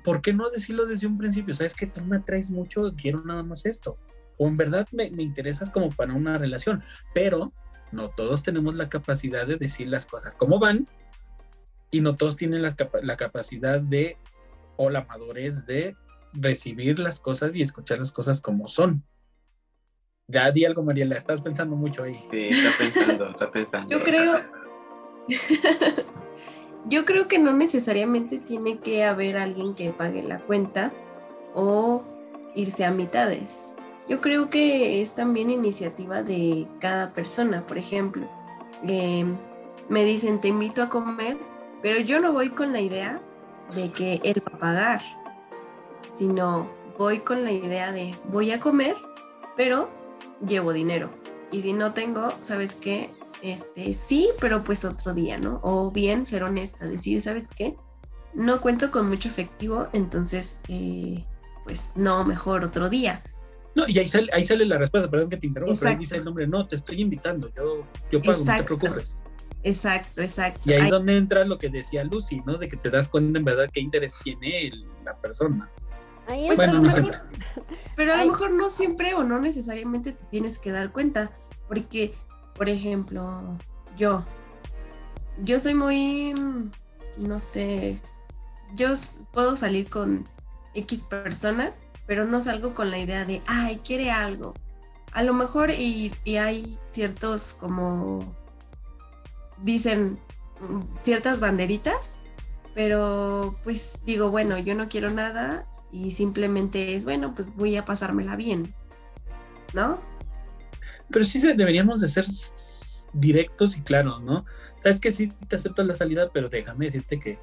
S3: ¿por qué no decirlo desde un principio? Sabes que tú me atraes mucho, quiero nada más esto. O en verdad me, me interesas como para una relación, pero no todos tenemos la capacidad de decir las cosas como van y no todos tienen la, la capacidad de o la madurez de recibir las cosas y escuchar las cosas como son. Ya di algo, Mariela, estás pensando mucho ahí.
S2: Sí, está pensando, está pensando.
S4: Yo creo. Yo creo que no necesariamente tiene que haber alguien que pague la cuenta o irse a mitades. Yo creo que es también iniciativa de cada persona. Por ejemplo, em, me dicen, te invito a comer, pero yo no voy con la idea de que él va a pagar, sino voy con la idea de voy a comer, pero llevo dinero. Y si no tengo, ¿sabes qué? Este, sí, pero pues otro día, ¿no? O bien ser honesta, decir, ¿sabes qué? No cuento con mucho efectivo, entonces, eh, pues no, mejor otro día.
S3: No, y ahí sale, ahí sale la respuesta, perdón que te interrumpa, pero ahí dice el nombre, no, te estoy invitando, yo, yo pago, no te preocupes.
S4: Exacto, exacto.
S3: Y ahí es donde entra lo que decía Lucy, ¿no? De que te das cuenta en verdad qué interés tiene la persona.
S4: Ahí pues, bueno, pero a lo mejor no siempre o no necesariamente te tienes que dar cuenta, porque, por ejemplo, yo, yo soy muy, no sé, yo puedo salir con X persona, pero no salgo con la idea de, ay, quiere algo. A lo mejor y, y hay ciertos como, dicen, ciertas banderitas, pero pues digo, bueno, yo no quiero nada y simplemente es, bueno, pues voy a pasármela bien, ¿no?
S3: Pero sí deberíamos de ser directos y claros, ¿no? Sabes que sí te acepto la salida, pero déjame decirte que,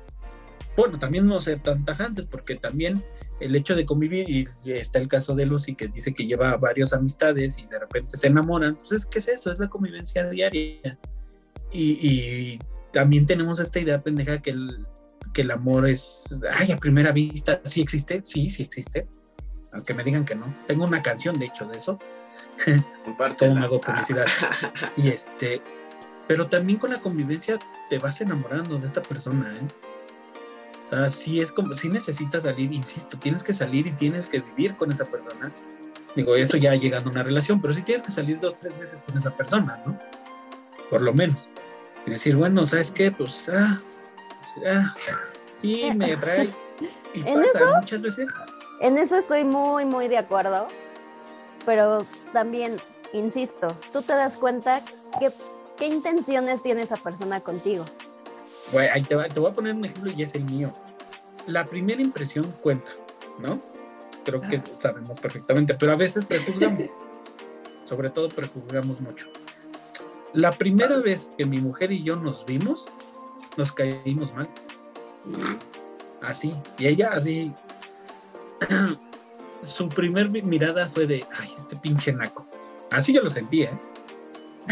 S3: bueno, también no ser tan tajantes, porque también el hecho de convivir, y está el caso de Lucy que dice que lleva varias amistades y de repente se enamoran, pues es es eso, es la convivencia diaria. Y, y también tenemos esta idea pendeja que el, que el amor es, ay, a primera vista, ¿sí existe? Sí, sí existe. Aunque me digan que no. Tengo una canción, de hecho, de eso. Todo me hago publicidad. y este, pero también con la convivencia te vas enamorando de esta persona, ¿eh? O sea, sí es como, si necesitas salir, insisto, tienes que salir y tienes que vivir con esa persona. Digo, esto ya llegando a una relación, pero sí tienes que salir dos, tres veces con esa persona, ¿no? Por lo menos. Y decir, bueno, ¿sabes qué? Pues, ah, Ah, sí, me trae. Y pasa muchas veces.
S1: En eso estoy muy, muy de acuerdo. Pero también, insisto, tú te das cuenta que, qué intenciones tiene esa persona contigo.
S3: Bueno, ahí te, te voy a poner un ejemplo y es el mío. La primera impresión cuenta, ¿no? Creo que sabemos perfectamente, pero a veces prejuzgamos. Sobre todo prejuzgamos mucho. La primera vez que mi mujer y yo nos vimos, nos caímos mal. Así. Y ella así. su primer mirada fue de, ay, este pinche naco. Así yo lo sentía. ¿eh?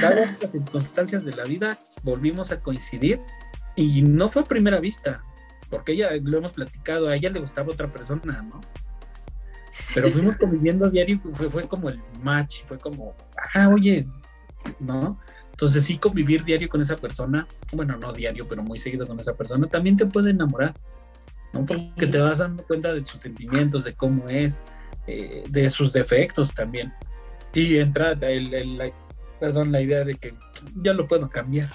S3: Dadas las circunstancias de la vida, volvimos a coincidir y no fue a primera vista, porque ella, lo hemos platicado, a ella le gustaba otra persona, ¿no? Pero fuimos conviviendo diario fue, fue como el match, fue como, ah, oye, ¿no? Entonces sí convivir diario con esa persona, bueno, no diario, pero muy seguido con esa persona, también te puede enamorar, ¿no? Porque te vas dando cuenta de sus sentimientos, de cómo es, eh, de sus defectos también. Y entra el, la, perdón, la idea de que ya lo puedo cambiar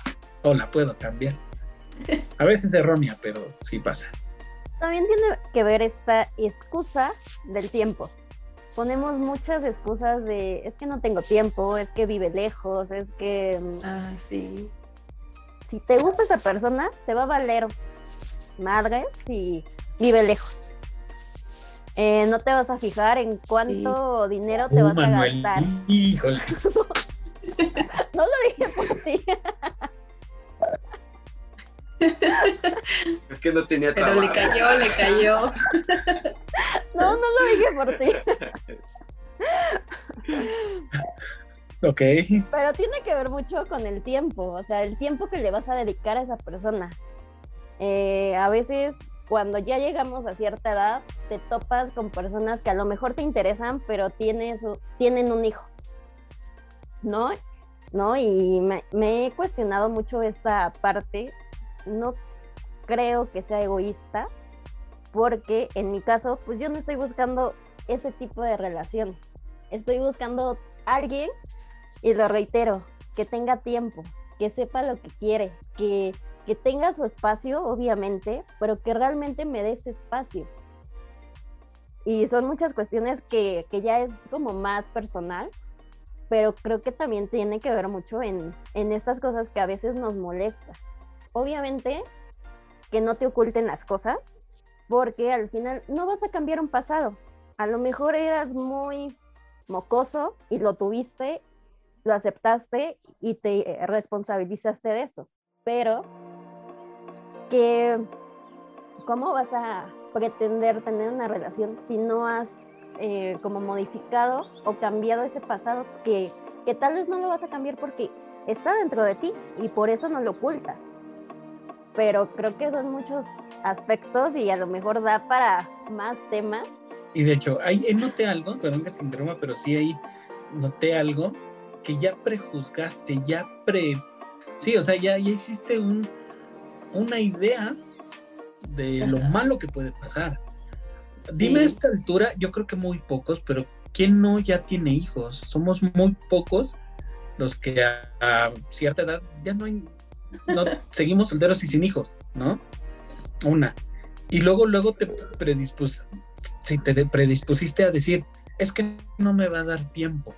S3: o la puedo cambiar. A veces es errónea, pero sí pasa.
S1: También tiene que ver esta excusa del tiempo ponemos muchas excusas de es que no tengo tiempo, es que vive lejos, es que...
S4: Mm, ah, sí.
S1: Si te gusta esa persona, te va a valer madre si vive lejos. Eh, no te vas a fijar en cuánto dinero te uh, vas a gastar. Híjole. no lo dije por ti.
S2: Es que no tenía
S4: Pero le cayó, le cayó.
S1: No, no lo dije por ti.
S3: Ok.
S1: Pero tiene que ver mucho con el tiempo, o sea, el tiempo que le vas a dedicar a esa persona. Eh, a veces cuando ya llegamos a cierta edad, te topas con personas que a lo mejor te interesan, pero tienes, tienen un hijo. ¿No? ¿No? Y me he cuestionado mucho esta parte no creo que sea egoísta, porque en mi caso, pues yo no estoy buscando ese tipo de relaciones. Estoy buscando alguien, y lo reitero, que tenga tiempo, que sepa lo que quiere, que, que tenga su espacio, obviamente, pero que realmente me dé ese espacio. Y son muchas cuestiones que, que ya es como más personal, pero creo que también tiene que ver mucho en, en estas cosas que a veces nos molesta. Obviamente que no te oculten las cosas, porque al final no vas a cambiar un pasado. A lo mejor eras muy mocoso y lo tuviste, lo aceptaste y te responsabilizaste de eso. Pero que ¿cómo vas a pretender tener una relación si no has eh, como modificado o cambiado ese pasado que, que tal vez no lo vas a cambiar porque está dentro de ti y por eso no lo ocultas? Pero creo que son muchos aspectos y a lo mejor da para más temas.
S3: Y de hecho, ahí noté algo, perdón que te interrumpa, pero sí ahí noté algo que ya prejuzgaste, ya pre... Sí, o sea, ya, ya hiciste un, una idea de lo malo que puede pasar. Dime a esta altura, yo creo que muy pocos, pero ¿quién no ya tiene hijos? Somos muy pocos los que a, cierta edad ya no hay, no, seguimos solteros y sin hijos, ¿no? Una. Y luego, luego te predispus, si te predispusiste a decir, es que no me va a dar tiempo,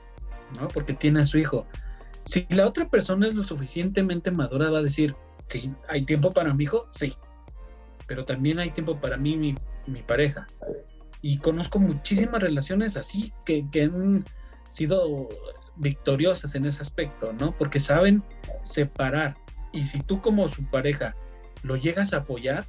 S3: ¿no? Porque tiene a su hijo. Si la otra persona es lo suficientemente madura, va a decir, sí, ¿hay tiempo para mi hijo? Sí, pero también hay tiempo para mí, mi, mi pareja. Y conozco muchísimas relaciones así que, que han sido victoriosas en ese aspecto, ¿no? Porque saben separar. Y si tú como su pareja lo llegas a apoyar,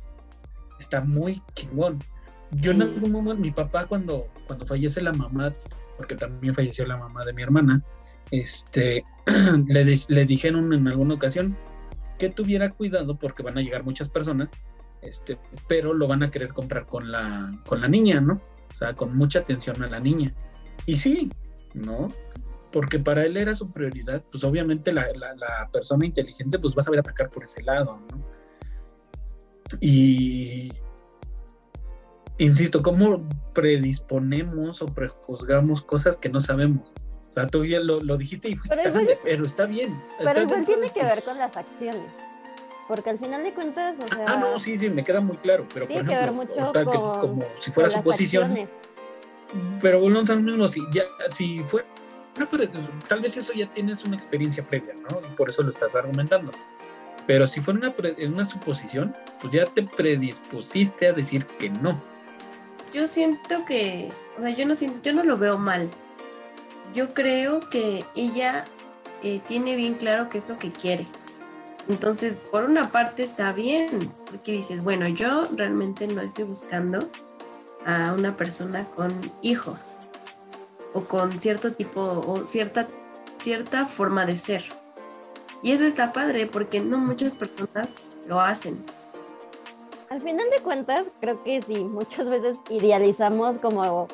S3: está muy chingón. Yo en algún momento, mi papá cuando, cuando fallece la mamá, porque también falleció la mamá de mi hermana, este, le, le dijeron en alguna ocasión que tuviera cuidado porque van a llegar muchas personas este, pero lo van a querer comprar con la, con la niña, ¿no? O sea, con mucha atención a la niña. Y sí, ¿no? Porque para él era su prioridad, pues obviamente la, persona inteligente pues va a saber atacar por ese lado, ¿no? Y insisto, ¿cómo predisponemos o prejuzgamos cosas que no sabemos? O sea, tú ya lo, dijiste y fuiste pero, está bien.
S1: Pero igual tiene que ver con las acciones. Porque al final de cuentas, o
S3: ah, sea. Ah, no, sí, sí, me queda muy claro. Pero tiene por ejemplo, que ver mucho tal que, como si fuera su posición. Pero volvemos al mismo, si, ya, si fuera. Tal vez eso ya tienes una experiencia previa, ¿no? Y por eso lo estás argumentando. Pero si fuera una, una suposición, pues ya te predispusiste a decir que no.
S4: Yo siento que, o sea, yo no, yo no lo veo mal. Yo creo que ella eh, tiene bien claro qué es lo que quiere. Entonces, por una parte está bien, porque dices, bueno, yo realmente no estoy buscando a una persona con hijos o con cierto tipo o cierta, cierta forma de ser. Y eso está padre porque no muchas personas lo hacen.
S1: Al final de cuentas, creo que sí, muchas veces idealizamos como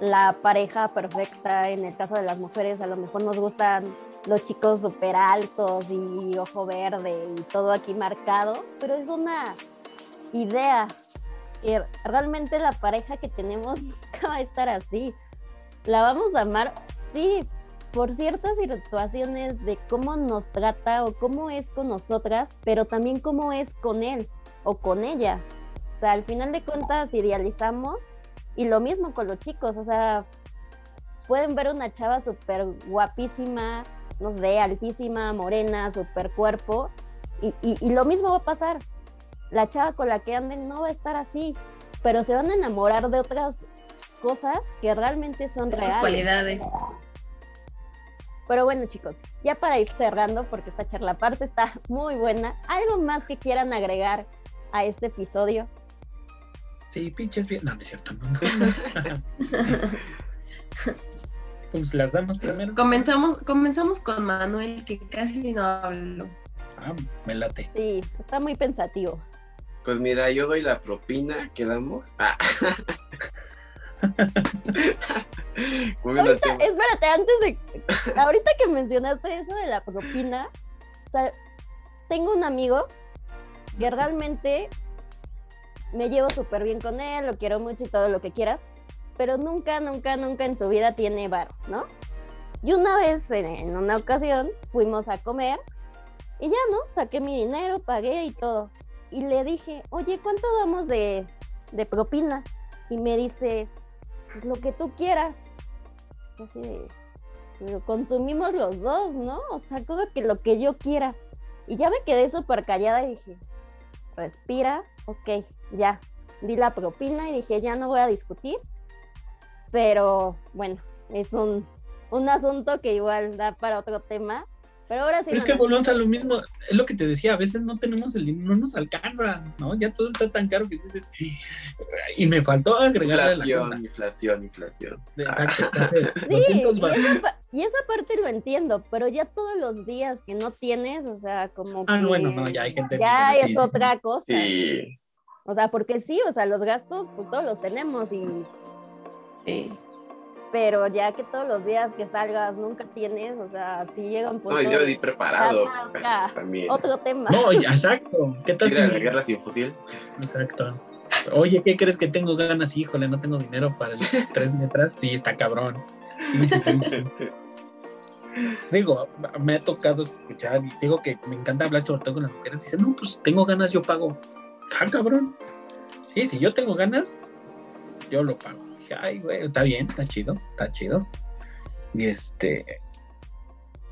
S1: la pareja perfecta. En el caso de las mujeres, a lo mejor nos gustan los chicos súper altos y ojo verde y todo aquí marcado, pero es una idea. que realmente la pareja que tenemos va a estar así. La vamos a amar, sí, por ciertas situaciones de cómo nos trata o cómo es con nosotras, pero también cómo es con él o con ella. O sea, al final de cuentas idealizamos y lo mismo con los chicos, o sea, pueden ver una chava súper guapísima, no sé, altísima, morena, super cuerpo, y, y, lo mismo va a pasar. La chava con la que anden no va a estar así, pero se van a enamorar de otras cosas que realmente son reales.
S4: cualidades.
S1: Pero bueno, chicos, ya para ir cerrando, porque esta charla parte está muy buena, ¿algo más que quieran agregar a este episodio?
S3: Sí, pinches bien. No, no es cierto. No. Pues las damas primero.
S4: Comenzamos, comenzamos con Manuel, que casi no hablo.
S3: Ah, me late.
S1: Sí, está muy pensativo.
S2: Pues mira, yo doy la propina, quedamos. Ah.
S1: ahorita, espérate, antes de. Ahorita que mencionaste eso de la propina, o sea, tengo un amigo que realmente me llevo súper bien con él, lo quiero mucho y todo lo que quieras, pero nunca, nunca, nunca en su vida tiene bar, ¿no? Y una vez, en, una ocasión, fuimos a comer y ya, ¿no? Saqué mi dinero, pagué y todo. Y le dije, oye, ¿cuánto damos de, de propina? Y me dice, pues lo que tú quieras. así de, consumimos los dos, ¿no? O sea, como que lo que yo quiera. Y ya me quedé súper callada y dije, respira, ok, ya, di la propina y dije, ya no voy a discutir. Pero bueno, es un, un asunto que igual da para otro tema. Pero ahora sí.
S3: Pero es que volvemos a lo mismo, es lo que te decía, a veces no tenemos el dinero, no nos alcanza, ¿no? Ya todo está tan caro que dices, y me faltó agregar
S2: inflación, inflación, inflación.
S3: Exacto.
S1: sí, y esa, y esa, parte lo entiendo, pero ya todos los días que no tienes, o sea, como
S3: Ah, bueno, no, ya hay gente
S1: Ya es otra cosa. Sí. O sea, porque sí, o sea, los gastos, pues todos los tenemos y. Sí pero ya que todos los días que salgas nunca tienes, o sea, si llega un
S2: punto... No, yo di preparado también.
S1: Otro tema.
S3: No, exacto. ¿Qué tal
S2: si... la guerra sin fusil?
S3: Exacto. Oye, ¿qué crees que tengo ganas? Híjole, no tengo dinero para el tres metros. Sí, está cabrón. digo, me ha tocado escuchar y digo que me encanta hablar sobre todo con las mujeres. Dicen, no, pues tengo ganas, yo pago. Ja, ah, cabrón. Sí, si yo tengo ganas, yo lo pago ay, güey, está bien, está chido, está chido. Y este.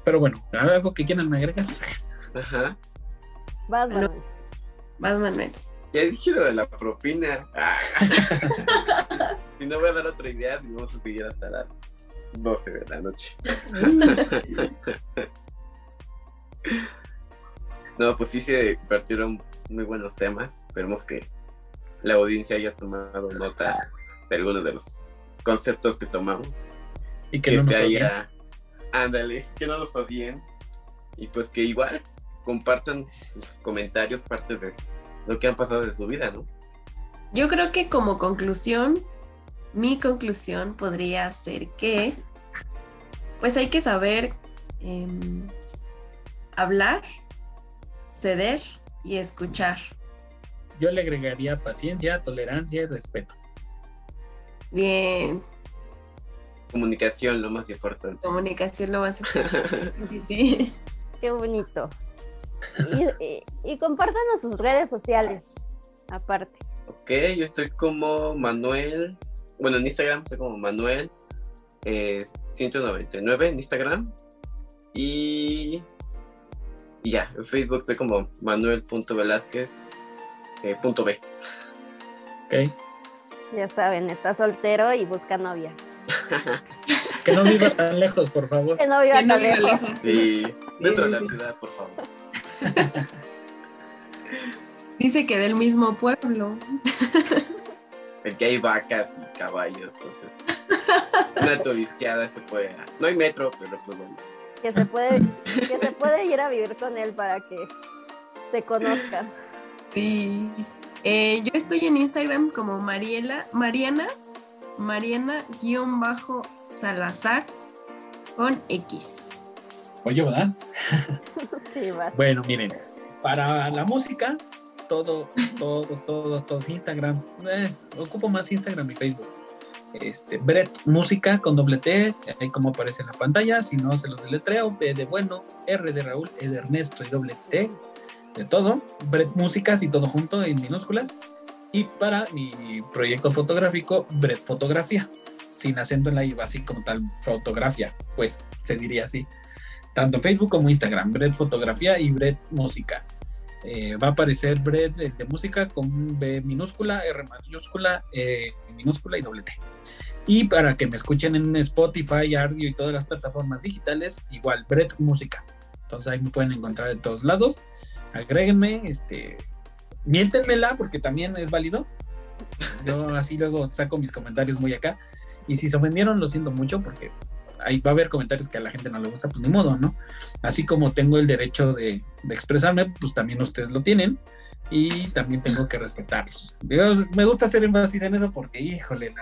S3: Pero bueno, ¿algo que quieran agregar?
S2: Ajá.
S1: Vas, Manuel.
S4: Vas, Manuel.
S2: Ya dije lo de la propina. Ah. y no voy a dar otra idea, y vamos a seguir hasta las 12 de la noche. no, pues sí se partieron muy buenos temas. Esperemos que la audiencia haya tomado nota de algunos de los conceptos que tomamos.
S3: Y que, no se haya,
S2: ándale, que no nos odien. Y pues que igual compartan los comentarios parte de lo que han pasado de su vida, ¿no?
S4: Yo creo que como conclusión, mi conclusión podría ser que, pues hay que saber em, hablar, ceder y escuchar.
S3: Yo le agregaría paciencia, tolerancia y respeto.
S4: Bien.
S2: Comunicación, lo más importante.
S4: Comunicación, lo más importante. sí, sí.
S1: Qué bonito. Y, y, compártanos sus redes sociales, aparte.
S2: Ok, yo estoy como Manuel, bueno, en Instagram estoy como Manuel 199 eh, en Instagram. Y, y ya, en Facebook estoy como Manuel.velázquez.b. Eh,
S3: ok.
S1: Ya saben, está soltero y busca novia.
S3: que no viva tan lejos, por favor.
S1: Que no viva tan lejos.
S2: Sí, dentro de la ciudad, por favor.
S4: Dice que del mismo pueblo.
S2: El que hay vacas y caballos, entonces. Una turisteada se puede. No hay metro, pero pues bueno.
S1: Que se puede, que se puede ir a vivir con él para que se conozca.
S4: Sí. Eh, yo estoy en Instagram como Mariela, Mariana, Mariana-Salazar con X.
S3: Oye, ¿verdad?
S1: sí, va.
S3: Bueno, miren, para la música, todo, todo, todo, todo Instagram. Eh, ocupo más Instagram y Facebook. Este, Brett Música con doble T, ahí como aparece en la pantalla, si no se los deletreo, B de bueno, R de Raúl, E de Ernesto y doble T, de todo, Brett Músicas y todo junto en minúsculas. Y para mi proyecto fotográfico, Brett Fotografía, sin acento en la I, así como tal, fotografía, pues se diría así. Tanto Facebook como Instagram, Brett Fotografía y Brett Música. Eh, va a aparecer Brett de, música con B minúscula, R mayúscula, E minúscula y doble T. Y para que me escuchen en Spotify, Ardio y todas las plataformas digitales, igual, Brett Música. Entonces ahí me pueden encontrar en todos lados agréguenme, este, miéntenmela porque también es válido. Yo así luego saco mis comentarios muy acá. Y si se ofendieron, lo siento mucho porque ahí va a haber comentarios que a la gente no le gusta, pues ni modo, ¿no? Así como tengo el derecho de, expresarme, pues también ustedes lo tienen y también tengo que respetarlos. me gusta hacer énfasis en eso porque, híjole,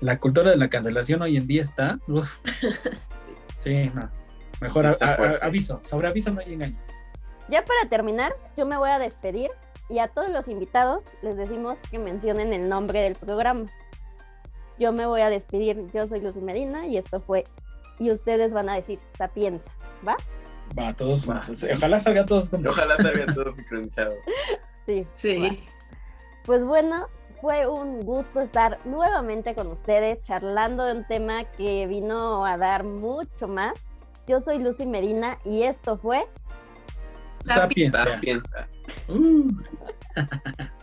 S3: la, cultura de la cancelación hoy en día está. sí, no. Mejor aviso, sobre aviso no hay engaño.
S1: Ya para terminar, yo me voy a despedir y a todos los invitados les decimos que mencionen el nombre del programa. Yo me voy a despedir, yo soy Lucy Medina y esto fue, y ustedes van a decir Sapienza, ¿va?
S3: Va, todos Ojalá salgan todos
S2: Ojalá salgan todos sincronizados.
S1: Sí. Sí. Pues bueno, fue un gusto estar nuevamente con ustedes charlando de un tema que vino a dar mucho más. Yo soy Lucy Medina y esto fue
S3: Sapienza.
S2: Sapienza. Uh.